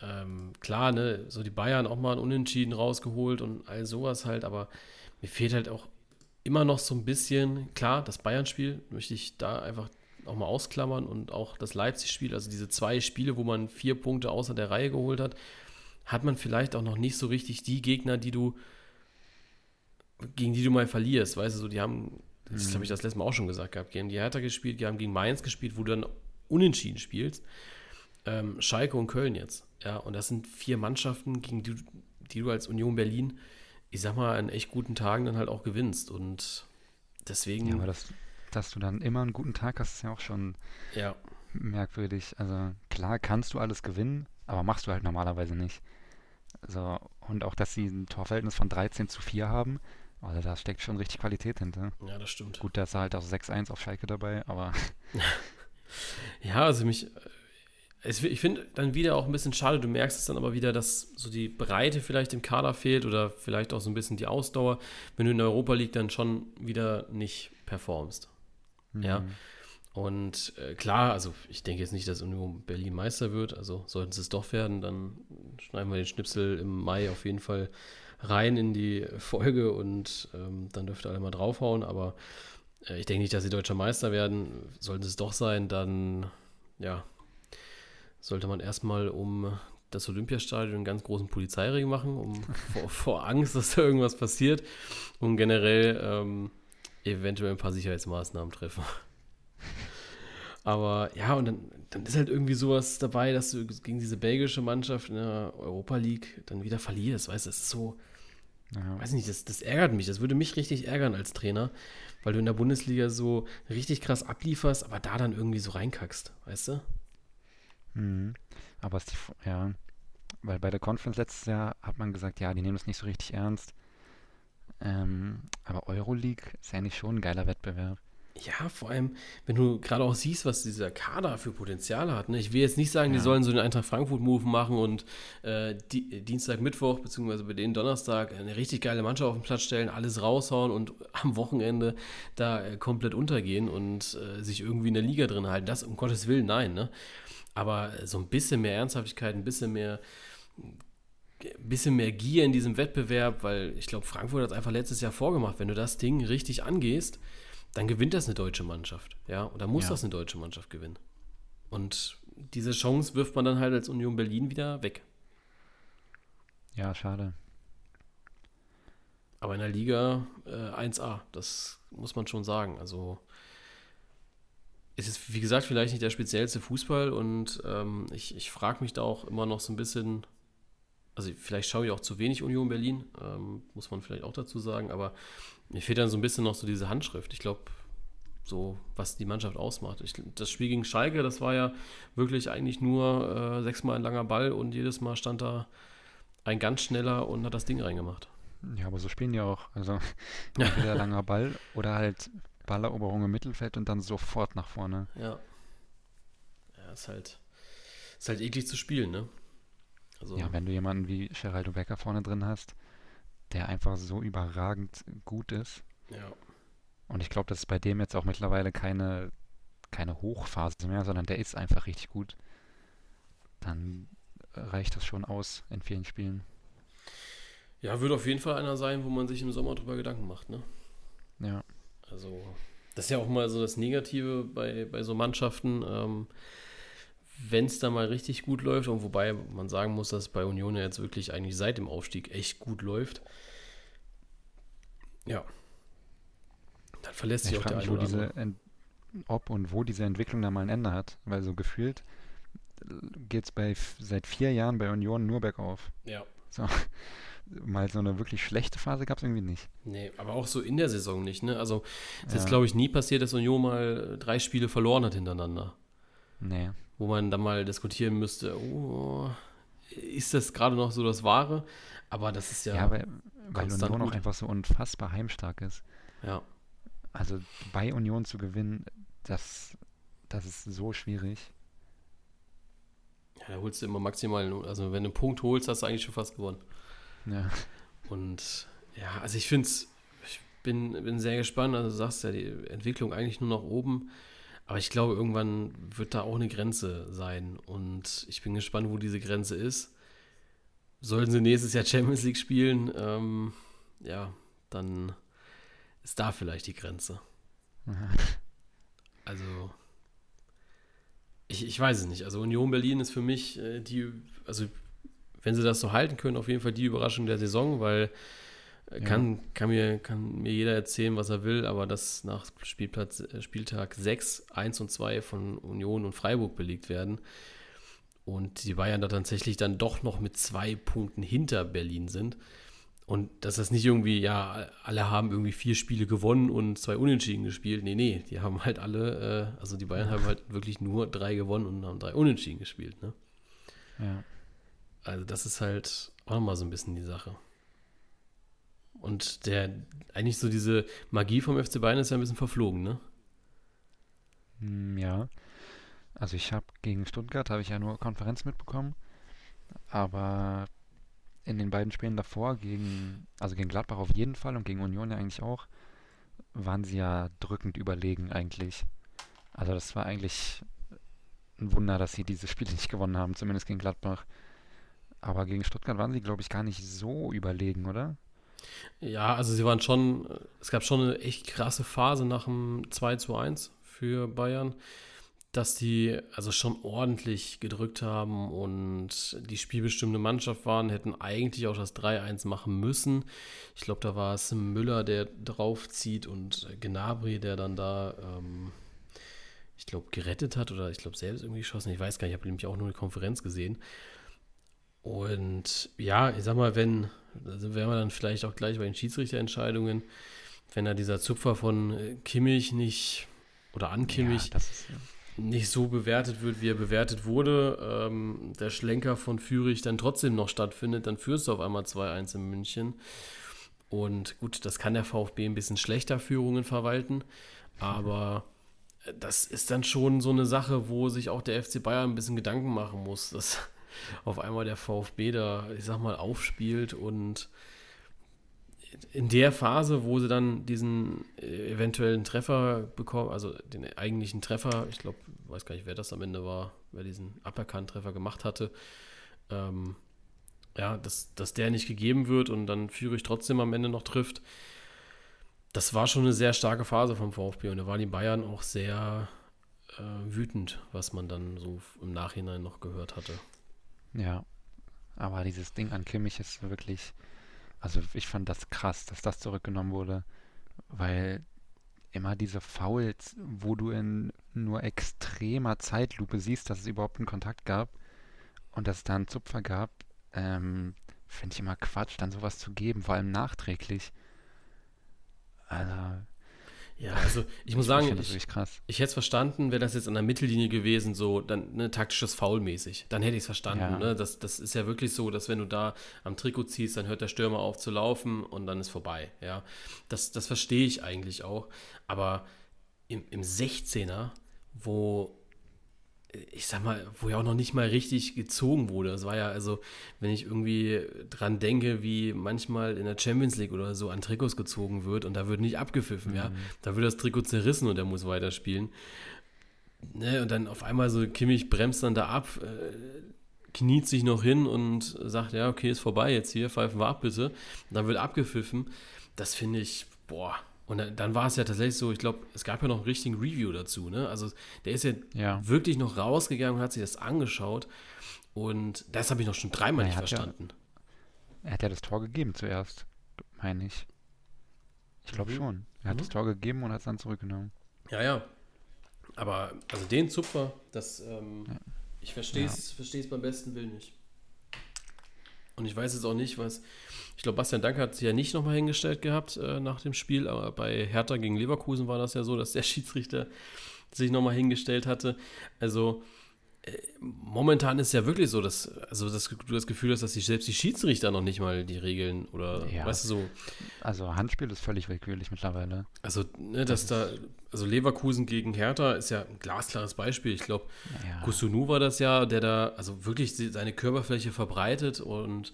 ähm, klar, ne, so die Bayern auch mal ein Unentschieden rausgeholt und all sowas halt, aber mir fehlt halt auch immer noch so ein bisschen, klar, das Bayern-Spiel möchte ich da einfach auch mal ausklammern und auch das Leipzig-Spiel, also diese zwei Spiele, wo man vier Punkte außer der Reihe geholt hat, hat man vielleicht auch noch nicht so richtig die Gegner, die du, gegen die du mal verlierst, weißt du, so die haben, das habe ich das letzte Mal auch schon gesagt gehabt, gegen die Hertha gespielt, die haben gegen Mainz gespielt, wo du dann unentschieden spielst ähm, Schalke und Köln jetzt. Ja, und das sind vier Mannschaften, gegen die, die du als Union Berlin, ich sag mal, an echt guten Tagen dann halt auch gewinnst. Und deswegen, Ja, aber das, dass du dann immer einen guten Tag hast, ist ja auch schon ja, merkwürdig. Also klar kannst du alles gewinnen, aber machst du halt normalerweise nicht. Also, und auch, dass sie ein Torverhältnis von 13 zu 4 haben, also da steckt schon richtig Qualität hinter. ja, das stimmt. Gut, da ist halt auch 6-1 auf Schalke dabei, aber Ja, also mich, ich finde dann wieder auch ein bisschen schade, du merkst es dann aber wieder, dass so die Breite vielleicht im Kader fehlt oder vielleicht auch so ein bisschen die Ausdauer, wenn du in der Europa League dann schon wieder nicht performst. Ja. Und äh, klar, also ich denke jetzt nicht, dass Union Berlin Meister wird. Also sollten sie es doch werden, dann schneiden wir den Schnipsel im Mai auf jeden Fall rein in die Folge und ähm, dann dürft ihr alle mal draufhauen. Aber äh, ich denke nicht, dass sie deutscher Meister werden. Sollten sie es doch sein, dann ja, sollte man erstmal um das Olympiastadion einen ganz großen Polizeiring machen, um vor, vor, Angst, dass da irgendwas passiert und generell ähm, eventuell ein paar Sicherheitsmaßnahmen treffen. Aber ja, und dann, dann ist halt irgendwie sowas dabei, dass du gegen diese belgische Mannschaft in der Europa League dann wieder verlierst. Weißt du, das ist so, ja. weiß nicht, das, das ärgert mich. Das würde mich richtig ärgern als Trainer, weil du in der Bundesliga so richtig krass ablieferst, aber da dann irgendwie so reinkackst, weißt du? Mhm. Aber ist die, ja, weil bei der Conference letztes Jahr hat man gesagt, ja, die nehmen das nicht so richtig ernst. Ähm, aber Euroleague ist eigentlich schon ein geiler Wettbewerb. Ja, vor allem, wenn du gerade auch siehst, was dieser Kader für Potenzial hat. Ne? Ich will jetzt nicht sagen, ja. die sollen so den Eintracht Frankfurt-Move machen und äh, die, Dienstag, Mittwoch, beziehungsweise bei denen Donnerstag eine richtig geile Mannschaft auf den Platz stellen, alles raushauen und am Wochenende da äh, komplett untergehen und äh, sich irgendwie in der Liga drin halten. Das um Gottes Willen, nein. Ne? Aber so ein bisschen mehr Ernsthaftigkeit, ein bisschen mehr ein bisschen mehr Gier in diesem Wettbewerb, weil ich glaube, Frankfurt hat es einfach letztes Jahr vorgemacht. Wenn du das Ding richtig angehst, dann gewinnt das eine deutsche Mannschaft. Ja, oder muss ja. das eine deutsche Mannschaft gewinnen. Und diese Chance wirft man dann halt als Union Berlin wieder weg. Ja, schade. Aber in der Liga äh, 1A, das muss man schon sagen. Also es ist, wie gesagt, vielleicht nicht der speziellste Fußball und ähm, ich, ich frage mich da auch immer noch so ein bisschen, also vielleicht schaue ich auch zu wenig Union Berlin, ähm, muss man vielleicht auch dazu sagen, aber mir fehlt dann so ein bisschen noch so diese Handschrift. Ich glaube, so, was die Mannschaft ausmacht. Ich, das Spiel gegen Schalke, das war ja wirklich eigentlich nur äh, sechsmal ein langer Ball und jedes Mal stand da ein ganz schneller und hat das Ding reingemacht. Ja, aber so spielen die auch. Also entweder langer Ball oder halt Balleroberung im Mittelfeld und dann sofort nach vorne. Ja. Ja, ist halt, ist halt eklig zu spielen, ne? Also, ja, wenn du jemanden wie Geraldo Becker vorne drin hast, der einfach so überragend gut ist. Ja. Und ich glaube, das ist bei dem jetzt auch mittlerweile keine, keine Hochphase mehr, sondern der ist einfach richtig gut. Dann reicht das schon aus in vielen Spielen. Ja, wird auf jeden Fall einer sein, wo man sich im Sommer drüber Gedanken macht, ne? Ja. Also, das ist ja auch mal so das Negative bei, bei so Mannschaften. Ähm, wenn es da mal richtig gut läuft, und wobei man sagen muss, dass bei Union ja jetzt wirklich eigentlich seit dem Aufstieg echt gut läuft. Ja. Dann verlässt sich auch der eine oder andere. Ob und wo diese Entwicklung da mal ein Ende hat. Weil so gefühlt geht es seit vier Jahren bei Union nur bergauf. Ja. So mal so eine wirklich schlechte Phase gab es irgendwie nicht. Nee, aber auch so in der Saison nicht, ne? Also es ja. ist, glaube ich, nie passiert, dass Union mal drei Spiele verloren hat hintereinander. Nee. Wo man dann mal diskutieren müsste, oh, ist das gerade noch so das Wahre? Aber das ist ja. Ja, weil, weil Union auch einfach so unfassbar heimstark ist. Ja. Also bei Union zu gewinnen, das, das ist so schwierig. Ja, da holst du immer maximal, also wenn du einen Punkt holst, hast du eigentlich schon fast gewonnen. Ja. Und ja, also ich finde es, ich bin, bin sehr gespannt. Also du sagst ja, die Entwicklung eigentlich nur nach oben. Aber ich glaube, irgendwann wird da auch eine Grenze sein. Und ich bin gespannt, wo diese Grenze ist. Sollten sie nächstes Jahr Champions League spielen, ähm, ja, dann ist da vielleicht die Grenze. Also, ich, ich weiß es nicht. Also Union Berlin ist für mich äh, die, also wenn sie das so halten können, auf jeden Fall die Überraschung der Saison, weil äh, kann, ja. kann, mir, kann mir jeder erzählen, was er will, aber dass nach Spielplatz, äh, Spieltag 6, 1 und 2 von Union und Freiburg belegt werden und die Bayern da tatsächlich dann doch noch mit zwei Punkten hinter Berlin sind und dass das nicht irgendwie, ja, alle haben irgendwie vier Spiele gewonnen und zwei Unentschieden gespielt. Nee, nee, die haben halt alle, äh, also die Bayern haben halt wirklich nur drei gewonnen und haben drei Unentschieden gespielt, ne? Ja. Also das ist halt auch nochmal so ein bisschen die Sache. Und der, eigentlich so diese Magie vom FC Bayern ist ja ein bisschen verflogen, ne? Hm, ja. Also ich habe gegen Stuttgart habe ich ja nur Konferenz mitbekommen, aber in den beiden Spielen davor gegen, also gegen Gladbach auf jeden Fall und gegen Union ja eigentlich auch, waren sie ja drückend überlegen eigentlich. Also das war eigentlich ein Wunder, dass sie dieses Spiel nicht gewonnen haben, zumindest gegen Gladbach. Aber gegen Stuttgart waren sie, glaube ich, gar nicht so überlegen, oder? Ja, also sie waren schon, es gab schon eine echt krasse Phase nach dem 2 zu 1 für Bayern, dass die also schon ordentlich gedrückt haben und die spielbestimmte Mannschaft waren, hätten eigentlich auch das 3-1 machen müssen. Ich glaube, da war es Müller, der draufzieht und Gnabry, der dann da, ähm, ich glaube, gerettet hat oder ich glaube selbst irgendwie geschossen. Ich weiß gar nicht, ich habe nämlich auch nur eine Konferenz gesehen. Und ja, ich sag mal, wenn, also wären wir dann vielleicht auch gleich bei den Schiedsrichterentscheidungen, wenn da dieser Zupfer von äh, Kimmich nicht oder an Kimmich ja, ist, ja. nicht so bewertet wird, wie er bewertet wurde, ähm, der Schlenker von Fürich dann trotzdem noch stattfindet, dann führst du auf einmal 2-1 in München. Und gut, das kann der VfB ein bisschen schlechter Führungen verwalten, aber das ist dann schon so eine Sache, wo sich auch der FC Bayern ein bisschen Gedanken machen muss, dass auf einmal der VfB da, ich sag mal, aufspielt und in der Phase, wo sie dann diesen äh, eventuellen Treffer bekommen, also den eigentlichen Treffer, ich glaube, weiß gar nicht, wer das am Ende war, wer diesen Uppercut-Treffer gemacht hatte, ähm, ja, dass, dass der nicht gegeben wird und dann Führig trotzdem am Ende noch trifft, das war schon eine sehr starke Phase vom VfB und da waren die Bayern auch sehr äh, wütend, was man dann so im Nachhinein noch gehört hatte. Ja, aber dieses Ding an Kimmich ist wirklich, also ich fand das krass, dass das zurückgenommen wurde, weil immer diese Fouls, wo du in nur extremer Zeitlupe siehst, dass es überhaupt einen Kontakt gab und dass es da einen Zupfer gab, ähm, finde ich immer Quatsch, dann sowas zu geben, vor allem nachträglich. Also, ja, also ich muss sagen, ich, ich, ich hätte es verstanden, wäre das jetzt an der Mittellinie gewesen, so dann ne, taktisches Foul mäßig. Dann hätte ich es verstanden. Ja. Ne? Das, das ist ja wirklich so, dass wenn du da am Trikot ziehst, dann hört der Stürmer auf zu laufen und dann ist vorbei. Ja, das, das verstehe ich eigentlich auch. Aber im, im 16er, wo ich sag mal, wo ja auch noch nicht mal richtig gezogen wurde. Das war ja, also, wenn ich irgendwie dran denke, wie manchmal in der Champions League oder so an Trikots gezogen wird und da wird nicht abgepfiffen, mhm. ja. Da wird das Trikot zerrissen und er muss weiterspielen. Ne, und dann auf einmal so Kimmich bremst dann da ab, äh, kniet sich noch hin und sagt, ja, okay, ist vorbei jetzt hier, pfeifen wir ab bitte. Und dann wird abgepfiffen. Das finde ich, boah, und dann war es ja tatsächlich so, ich glaube, es gab ja noch einen richtigen Review dazu, ne? Also der ist ja, ja. wirklich noch rausgegangen und hat sich das angeschaut. Und das habe ich noch schon dreimal nicht verstanden. Ja, er hat ja das Tor gegeben zuerst, meine ich. Ich glaube mhm. schon. Er hat mhm. das Tor gegeben und hat es dann zurückgenommen. Ja, ja. Aber also den Zupfer, das, ähm, ja. ich verstehe es ja. beim besten Willen nicht. Und ich weiß jetzt auch nicht, was. Ich glaube, Bastian Dank hat sich ja nicht nochmal hingestellt gehabt äh, nach dem Spiel, aber bei Hertha gegen Leverkusen war das ja so, dass der Schiedsrichter sich nochmal hingestellt hatte. Also momentan ist ja wirklich so, dass also dass du das Gefühl hast, dass sich selbst die Schiedsrichter noch nicht mal die Regeln oder ja. weißt du so. Also Handspiel ist völlig willkürlich mittlerweile. Also, ne, dass das da, also Leverkusen gegen Hertha ist ja ein glasklares Beispiel. Ich glaube, ja. Kusunu war das ja, der da also wirklich seine Körperfläche verbreitet und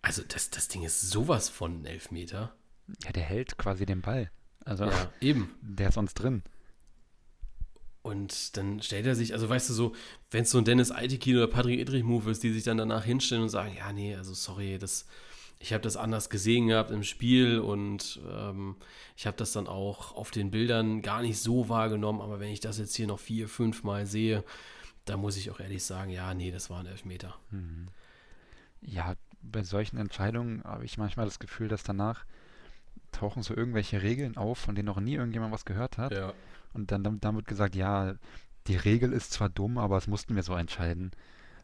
also das, das Ding ist sowas von Elfmeter. Ja, der hält quasi den Ball. Also ja, eben. Der ist sonst drin. Und dann stellt er sich, also weißt du so, wenn es so ein Dennis Aitikin oder Patrick Idrich-Move ist, die sich dann danach hinstellen und sagen, ja, nee, also sorry, das, ich habe das anders gesehen gehabt im Spiel und ähm, ich habe das dann auch auf den Bildern gar nicht so wahrgenommen, aber wenn ich das jetzt hier noch vier, fünf Mal sehe, da muss ich auch ehrlich sagen, ja, nee, das war ein Elfmeter. Mhm. Ja, bei solchen Entscheidungen habe ich manchmal das Gefühl, dass danach tauchen so irgendwelche Regeln auf, von denen noch nie irgendjemand was gehört hat. Ja. Und dann, dann, wird gesagt, ja, die Regel ist zwar dumm, aber es mussten wir so entscheiden.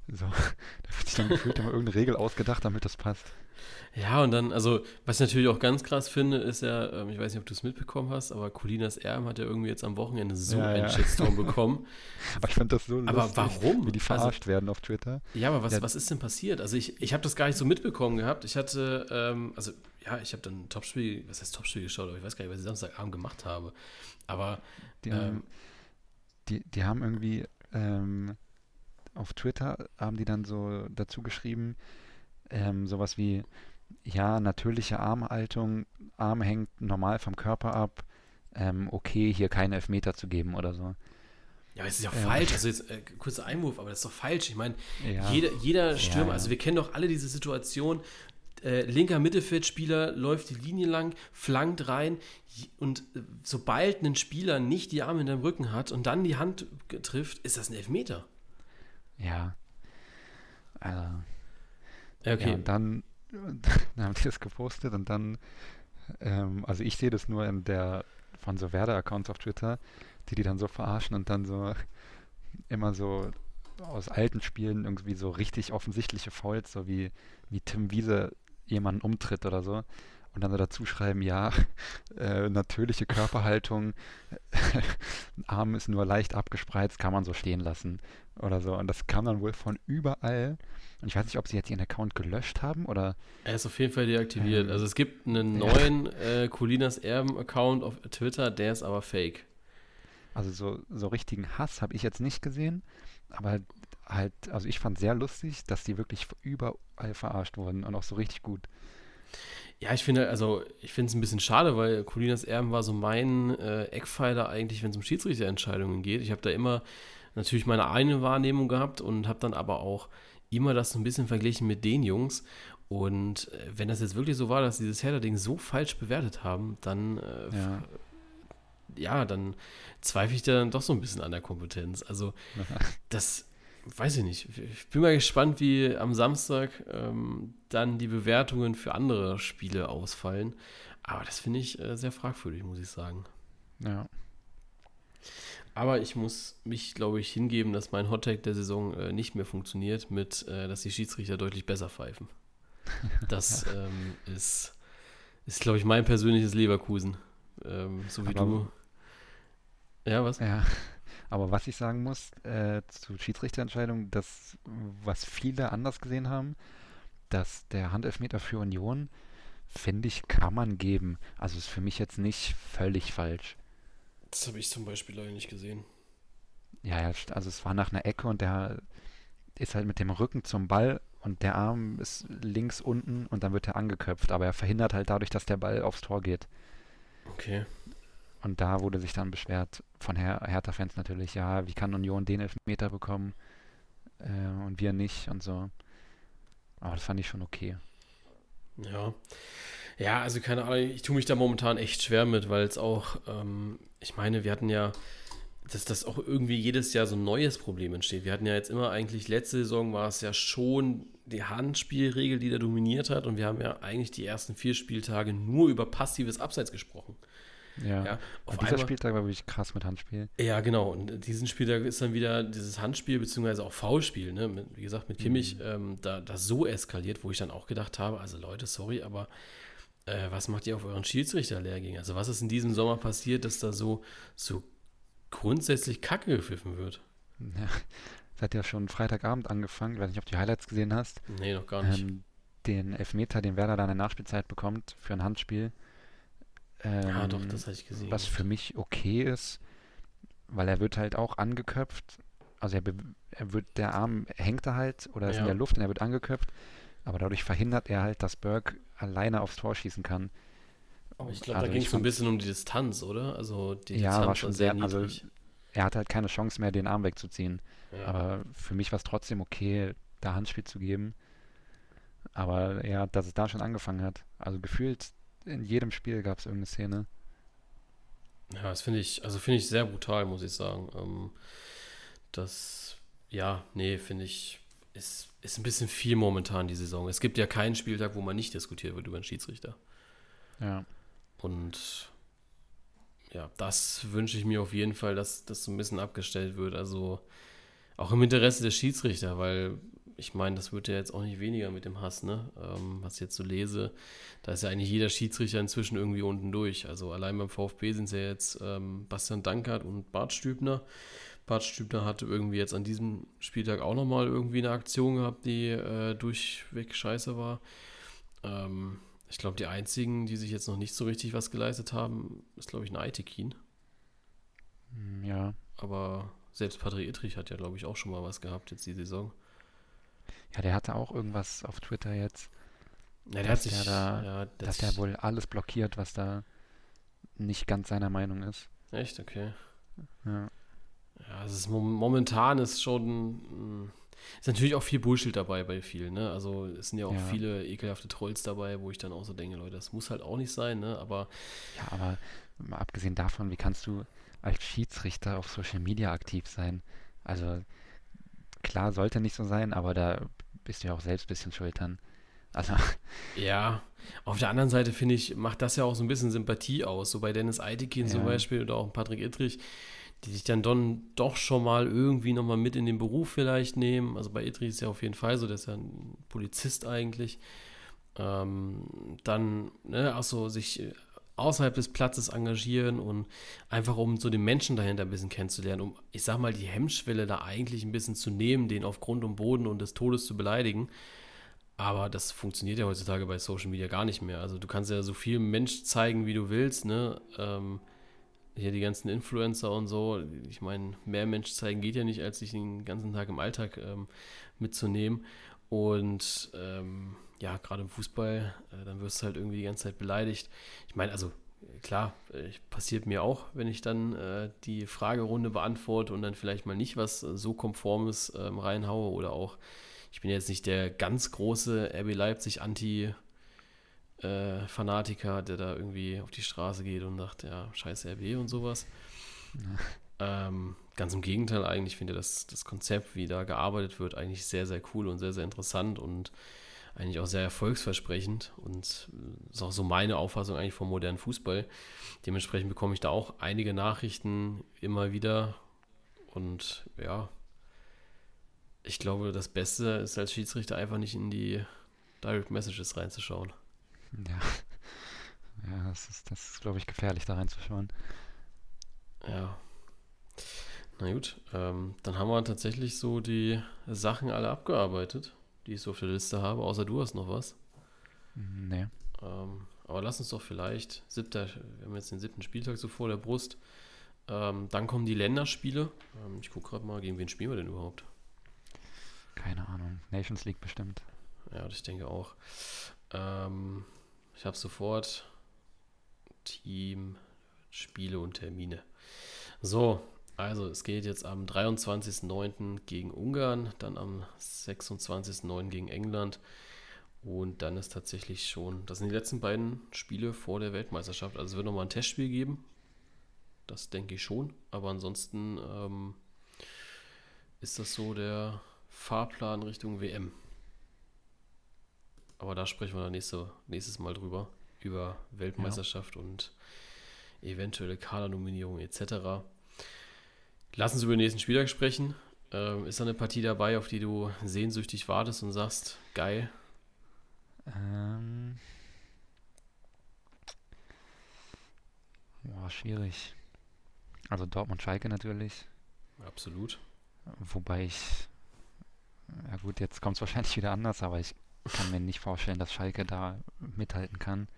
So, da wird sich dann gefühlt immer irgendeine Regel ausgedacht, damit das passt. Ja, und dann, also, was ich natürlich auch ganz krass finde, ist ja, ähm, ich weiß nicht, ob du es mitbekommen hast, aber Colinas Erben hat ja irgendwie jetzt am Wochenende so ja, einen ja. Shitstorm bekommen. aber ich finde das so Aber lustig, warum? Wie die verarscht also, werden auf Twitter. Ja, aber was, ja. was ist denn passiert? Also, ich, ich habe das gar nicht so mitbekommen gehabt. Ich hatte, ähm, also, ja, ich habe dann ein Topspiel, was heißt Topspiel geschaut, aber ich weiß gar nicht, was ich Samstagabend gemacht habe. Aber, die, ähm, die, die haben irgendwie, ähm, auf Twitter haben die dann so dazu geschrieben, ähm, sowas wie, ja, natürliche Armhaltung, Arm hängt normal vom Körper ab, ähm, okay, hier keine Elfmeter zu geben oder so. Ja, es ist ja Ähm. falsch. Also jetzt äh, kurzer Einwurf, aber das ist doch falsch. Ich meine, Ja. jeder, jeder Stürmer, ja. also wir kennen doch alle diese Situation. Äh, linker Mittelfeldspieler läuft die Linie lang, flankt rein und äh, sobald ein Spieler nicht die Arme hinterm Rücken hat und dann die Hand trifft, ist das ein Elfmeter. Ja. Also, okay. Ja, und dann, dann haben die das gepostet und dann, ähm, also ich sehe das nur in der von so Werder-Accounts auf Twitter, die die dann so verarschen und dann so immer so aus alten Spielen irgendwie so richtig offensichtliche Fouls, so wie, wie Tim Wiese jemanden umtritt oder so. Und dann so dazu schreiben, ja, äh, natürliche Körperhaltung, Arm ist nur leicht abgespreizt, kann man so stehen lassen oder so. Und das kam dann wohl von überall. Und ich weiß nicht, ob sie jetzt ihren Account gelöscht haben oder Er ist auf jeden Fall deaktiviert. Ähm, also es gibt einen ja. neuen äh, Colinas Erben-Account auf Twitter, der ist aber fake. Also so, so richtigen Hass habe ich jetzt nicht gesehen, aber halt, also ich fand sehr lustig, dass die wirklich überall verarscht wurden und auch so richtig gut. Ja, ich finde, also ich finde es ein bisschen schade, weil Colinas Erben war so mein äh, Eckpfeiler eigentlich, wenn es um Schiedsrichterentscheidungen geht. Ich habe da immer natürlich meine eigene Wahrnehmung gehabt und habe dann aber auch immer das so ein bisschen verglichen mit den Jungs. Und äh, wenn das jetzt wirklich so war, dass sie dieses Hertha-Ding so falsch bewertet haben, dann äh, Ja. ja, dann zweifle ich da dann doch so ein bisschen an der Kompetenz. Also das weiß ich nicht. Ich bin mal gespannt, wie am Samstag ähm, dann die Bewertungen für andere Spiele ausfallen. Aber das finde ich äh, sehr fragwürdig, muss ich sagen. Ja. Aber ich muss mich, glaube ich, hingeben, dass mein Hottag der Saison äh, nicht mehr funktioniert, mit, äh, dass die Schiedsrichter deutlich besser pfeifen. Das ähm, ist, ist glaube ich, mein persönliches Leverkusen. Ähm, so wie Aber- du. Ja, was? Ja, aber was ich sagen muss äh, zu Schiedsrichterentscheidungen, das, was viele anders gesehen haben, dass der Handelfmeter für Union, finde ich, kann man geben. Also ist für mich jetzt nicht völlig falsch. Das habe ich zum Beispiel leider nicht gesehen. Ja, also es war nach einer Ecke und der ist halt mit dem Rücken zum Ball und der Arm ist links unten und dann wird er angeköpft, aber er verhindert halt dadurch, dass der Ball aufs Tor geht. Okay. Und da wurde sich dann beschwert von Her Hertha-Fans natürlich, ja, wie kann Union den Elfmeter bekommen äh, und wir nicht und so. Aber das fand ich schon okay. Ja. Ja, also keine Ahnung, ich tue mich da momentan echt schwer mit, weil es auch, ähm, ich meine, wir hatten ja, dass das auch irgendwie jedes Jahr so ein neues Problem entsteht. Wir hatten ja jetzt immer eigentlich, letzte Saison war es ja schon die Handspielregel, die da dominiert hat und wir haben ja eigentlich die ersten vier Spieltage nur über passives Abseits gesprochen. Ja. Ja, auf dieser einmal, Spieltag war wirklich krass mit Handspiel. Ja, genau. Und diesen Spieltag ist dann wieder dieses Handspiel, beziehungsweise auch Foulspiel, ne? Mit, wie gesagt, mit Kimmich, ähm, da, da so eskaliert, wo ich dann auch gedacht habe, also Leute, sorry, aber äh, was macht ihr auf euren Schiedsrichterlehrgängen? Also was ist in diesem Sommer passiert, dass da so, so grundsätzlich Kacke gepfiffen wird? Ja. Das hat ja schon Freitagabend angefangen, ich weiß nicht, ob du die Highlights gesehen hast. Nee, noch gar nicht. Ähm, den Elfmeter, den Werder dann in der Nachspielzeit bekommt für ein Handspiel. Ähm, ja, doch, das hatte ich gesehen. was für mich okay ist, weil er wird halt auch angeköpft. Also er, er wird, der Arm hängt da halt oder ist in Ja. der Luft und er wird angeköpft. Aber dadurch verhindert er halt, dass Berg alleine aufs Tor schießen kann. Aber ich glaube, also da ging es so ein bisschen um die Distanz, oder? Also die Ja, Distanz war schon sehr sehr- also niedrig. Er hat halt keine Chance mehr, den Arm wegzuziehen. ja. Aber für mich war es trotzdem okay, da Handspiel zu geben. Aber ja, dass es da schon angefangen hat. Also gefühlt in jedem Spiel gab es irgendeine Szene. Ja, das finde ich, also finde ich sehr brutal, muss ich sagen. Ähm, das, ja, nee, finde ich, ist, ist ein bisschen viel momentan die Saison. Es gibt ja keinen Spieltag, wo man nicht diskutiert wird über einen Schiedsrichter. Ja. Und ja, das wünsche ich mir auf jeden Fall, dass das so ein bisschen abgestellt wird. Also auch im Interesse der Schiedsrichter, weil ich meine, das wird ja jetzt auch nicht weniger mit dem Hass, ne? Ähm, was ich jetzt so lese, da ist ja eigentlich jeder Schiedsrichter inzwischen irgendwie unten durch. Also allein beim VfB sind es ja jetzt ähm, Bastian Dankert und Bart Stübner. Bart Stübner hatte irgendwie jetzt an diesem Spieltag auch nochmal irgendwie eine Aktion gehabt, die äh, durchweg scheiße war. Ähm, ich glaube, die einzigen, die sich jetzt noch nicht so richtig was geleistet haben, ist, glaube ich, ein Aitekin. Ja. Aber selbst Patrick Ittrich hat ja, glaube ich, auch schon mal was gehabt jetzt die Saison. Ja, der hatte auch irgendwas auf Twitter jetzt, Ja, der dass hat sich, der da, ja, der dass hat der wohl alles blockiert, was da nicht ganz seiner Meinung ist. echt, okay. Ja, Ja, es ist mom- momentan ist schon, mh, ist natürlich auch viel Bullshit dabei bei vielen, ne? Also es sind ja auch Ja. viele ekelhafte Trolls dabei, wo ich dann auch so denke, Leute, das muss halt auch nicht sein, ne? Aber ja aber mal abgesehen davon, wie kannst du als Schiedsrichter auf Social Media aktiv sein? Also klar, sollte nicht so sein, aber da bist du ja auch selbst ein bisschen schuld dann. Also, ja, auf der anderen Seite finde ich, macht das ja auch so ein bisschen Sympathie aus. So bei Dennis Eitekin zum Ja. Beispiel oder auch Patrick Ittrich, die sich dann don, doch schon mal irgendwie nochmal mit in den Beruf vielleicht nehmen. Also bei Ittrich ist ja auf jeden Fall so, der ist ja ein Polizist eigentlich. Ähm, dann, ne, auch so sich außerhalb des Platzes engagieren und einfach um so den Menschen dahinter ein bisschen kennenzulernen, um, ich sag mal, die Hemmschwelle da eigentlich ein bisschen zu nehmen, den auf Grund und Boden und des Todes zu beleidigen. Aber das funktioniert ja heutzutage bei Social Media gar nicht mehr. Also du kannst ja so viel Mensch zeigen, wie du willst, ne? Ähm, hier die ganzen Influencer und so. Ich meine, mehr Mensch zeigen geht ja nicht, als sich den ganzen Tag im Alltag ähm, mitzunehmen. Und ähm, ja, gerade im Fußball, äh, dann wirst du halt irgendwie die ganze Zeit beleidigt. Ich meine, also klar, äh, passiert mir auch, wenn ich dann äh, die Fragerunde beantworte und dann vielleicht mal nicht was äh, so Konformes ähm, reinhaue oder auch, ich bin jetzt nicht der ganz große RB Leipzig Anti- äh, Fanatiker, der da irgendwie auf die Straße geht und sagt, ja, scheiß RB und sowas. Ähm, ganz im Gegenteil, eigentlich finde ich das, das Konzept, wie da gearbeitet wird, eigentlich sehr, sehr cool und sehr, sehr interessant und eigentlich auch sehr erfolgsversprechend und äh, ist auch so meine Auffassung eigentlich vom modernen Fußball. Dementsprechend bekomme ich da auch einige Nachrichten immer wieder und ja, ich glaube, das Beste ist als Schiedsrichter einfach nicht in die Direct Messages reinzuschauen. ja. Ja, das ist, das ist, glaube ich, gefährlich, da reinzuschauen. Ja. Na gut, ähm, dann haben wir tatsächlich so die Sachen alle abgearbeitet, die ich so auf der Liste habe, außer du hast noch was. Nee. Ähm, aber lass uns doch vielleicht, siebter, wir haben jetzt den siebten Spieltag so vor der Brust. Ähm, dann kommen die Länderspiele. Ähm, ich gucke gerade mal, gegen wen spielen wir denn überhaupt? Keine Ahnung. Nations League bestimmt. Ja, ich denke auch. Ähm, ich habe sofort Team, Spiele und Termine. So, also es geht jetzt am 23.09. gegen Ungarn, dann am 26.09. gegen England und dann ist tatsächlich schon, das sind die letzten beiden Spiele vor der Weltmeisterschaft. Also es wird nochmal ein Testspiel geben. Das denke ich schon. Aber ansonsten ähm, ist das so der Fahrplan Richtung WM. Aber da sprechen wir dann nächste, nächstes Mal drüber. Über Weltmeisterschaft und eventuelle Kadernominierung etc. Lass uns über den nächsten Spieltag sprechen. Ähm, ist da eine Partie dabei, auf die du sehnsüchtig wartest und sagst, geil? Ähm. Boah, schwierig. Also Dortmund-Schalke natürlich. Absolut. Wobei ich. Ja gut, jetzt kommt es wahrscheinlich wieder anders, aber ich kann mir nicht vorstellen, dass Schalke da mithalten kann.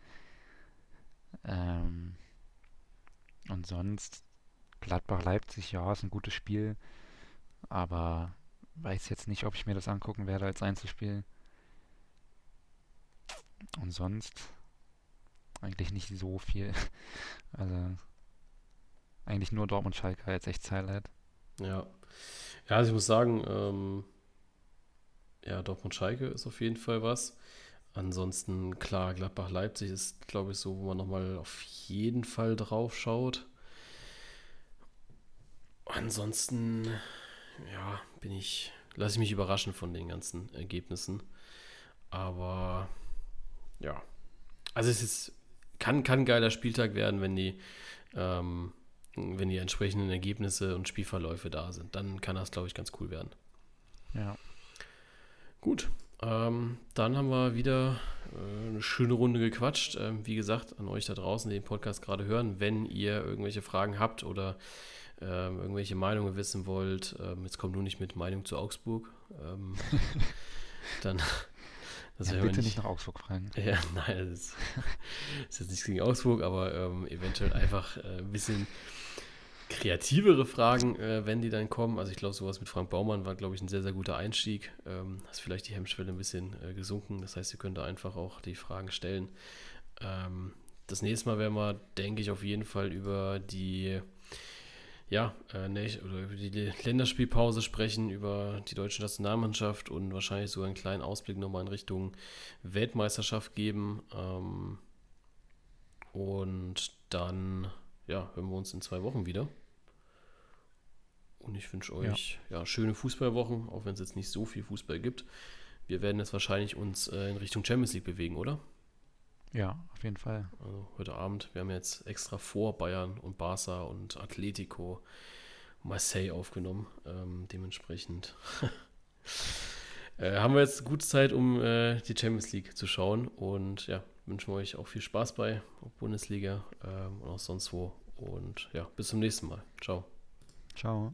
Ähm, und sonst Gladbach-Leipzig, ja, ist ein gutes Spiel, aber weiß jetzt nicht, ob ich mir das angucken werde als Einzelspiel. Und sonst eigentlich nicht so viel. Also eigentlich nur Dortmund-Schalke als echt Highlight. Ja. Ja, also ich muss sagen, ähm, ja, Dortmund-Schalke ist auf jeden Fall was. Ansonsten, klar, Gladbach-Leipzig ist, glaube ich, so, wo man nochmal auf jeden Fall drauf schaut. Ansonsten, ja, bin ich, lasse ich mich überraschen von den ganzen Ergebnissen. Aber, ja. Also es ist, kann, kann ein geiler Spieltag werden, wenn die, ähm, wenn die entsprechenden Ergebnisse und Spielverläufe da sind. Dann kann das, glaube ich, ganz cool werden. Ja. Gut, ähm, dann haben wir wieder äh, eine schöne Runde gequatscht. Ähm, wie gesagt, an euch da draußen, die den Podcast gerade hören, wenn ihr irgendwelche Fragen habt oder ähm, irgendwelche Meinungen wissen wollt, ähm, jetzt kommt nur nicht mit Meinung zu Augsburg, ähm, dann das ja bitte nicht nach Augsburg fragen. ja, nein, das ist, ist jetzt nichts gegen Augsburg, aber ähm, eventuell einfach äh, ein bisschen kreativere Fragen, äh, wenn die dann kommen. Also ich glaube, sowas mit Frank Baumann war, glaube ich, ein sehr, sehr guter Einstieg. Ähm, ist vielleicht die Hemmschwelle ein bisschen äh, gesunken. Das heißt, ihr könnt da einfach auch die Fragen stellen. Ähm, das nächste Mal werden wir, denke ich, auf jeden Fall über die ja, äh, nee, oder über die Länderspielpause sprechen, über die deutsche Nationalmannschaft und wahrscheinlich sogar einen kleinen Ausblick nochmal in Richtung Weltmeisterschaft geben. Ähm, und dann, ja, hören wir uns in zwei Wochen wieder. Und ich wünsche euch ja. ja. schöne Fußballwochen, auch wenn es jetzt nicht so viel Fußball gibt. Wir werden jetzt wahrscheinlich uns äh, in Richtung Champions League bewegen, oder? Ja, auf jeden Fall. Also heute Abend, wir haben jetzt extra vor Bayern und Barca und Atletico Marseille aufgenommen. Ähm, dementsprechend äh, haben wir jetzt gute Zeit, um äh, die Champions League zu schauen. Und ja, wünschen wir euch auch viel Spaß bei Bundesliga ähm, und auch sonst wo. Und ja, bis zum nächsten Mal. Ciao. Ciao.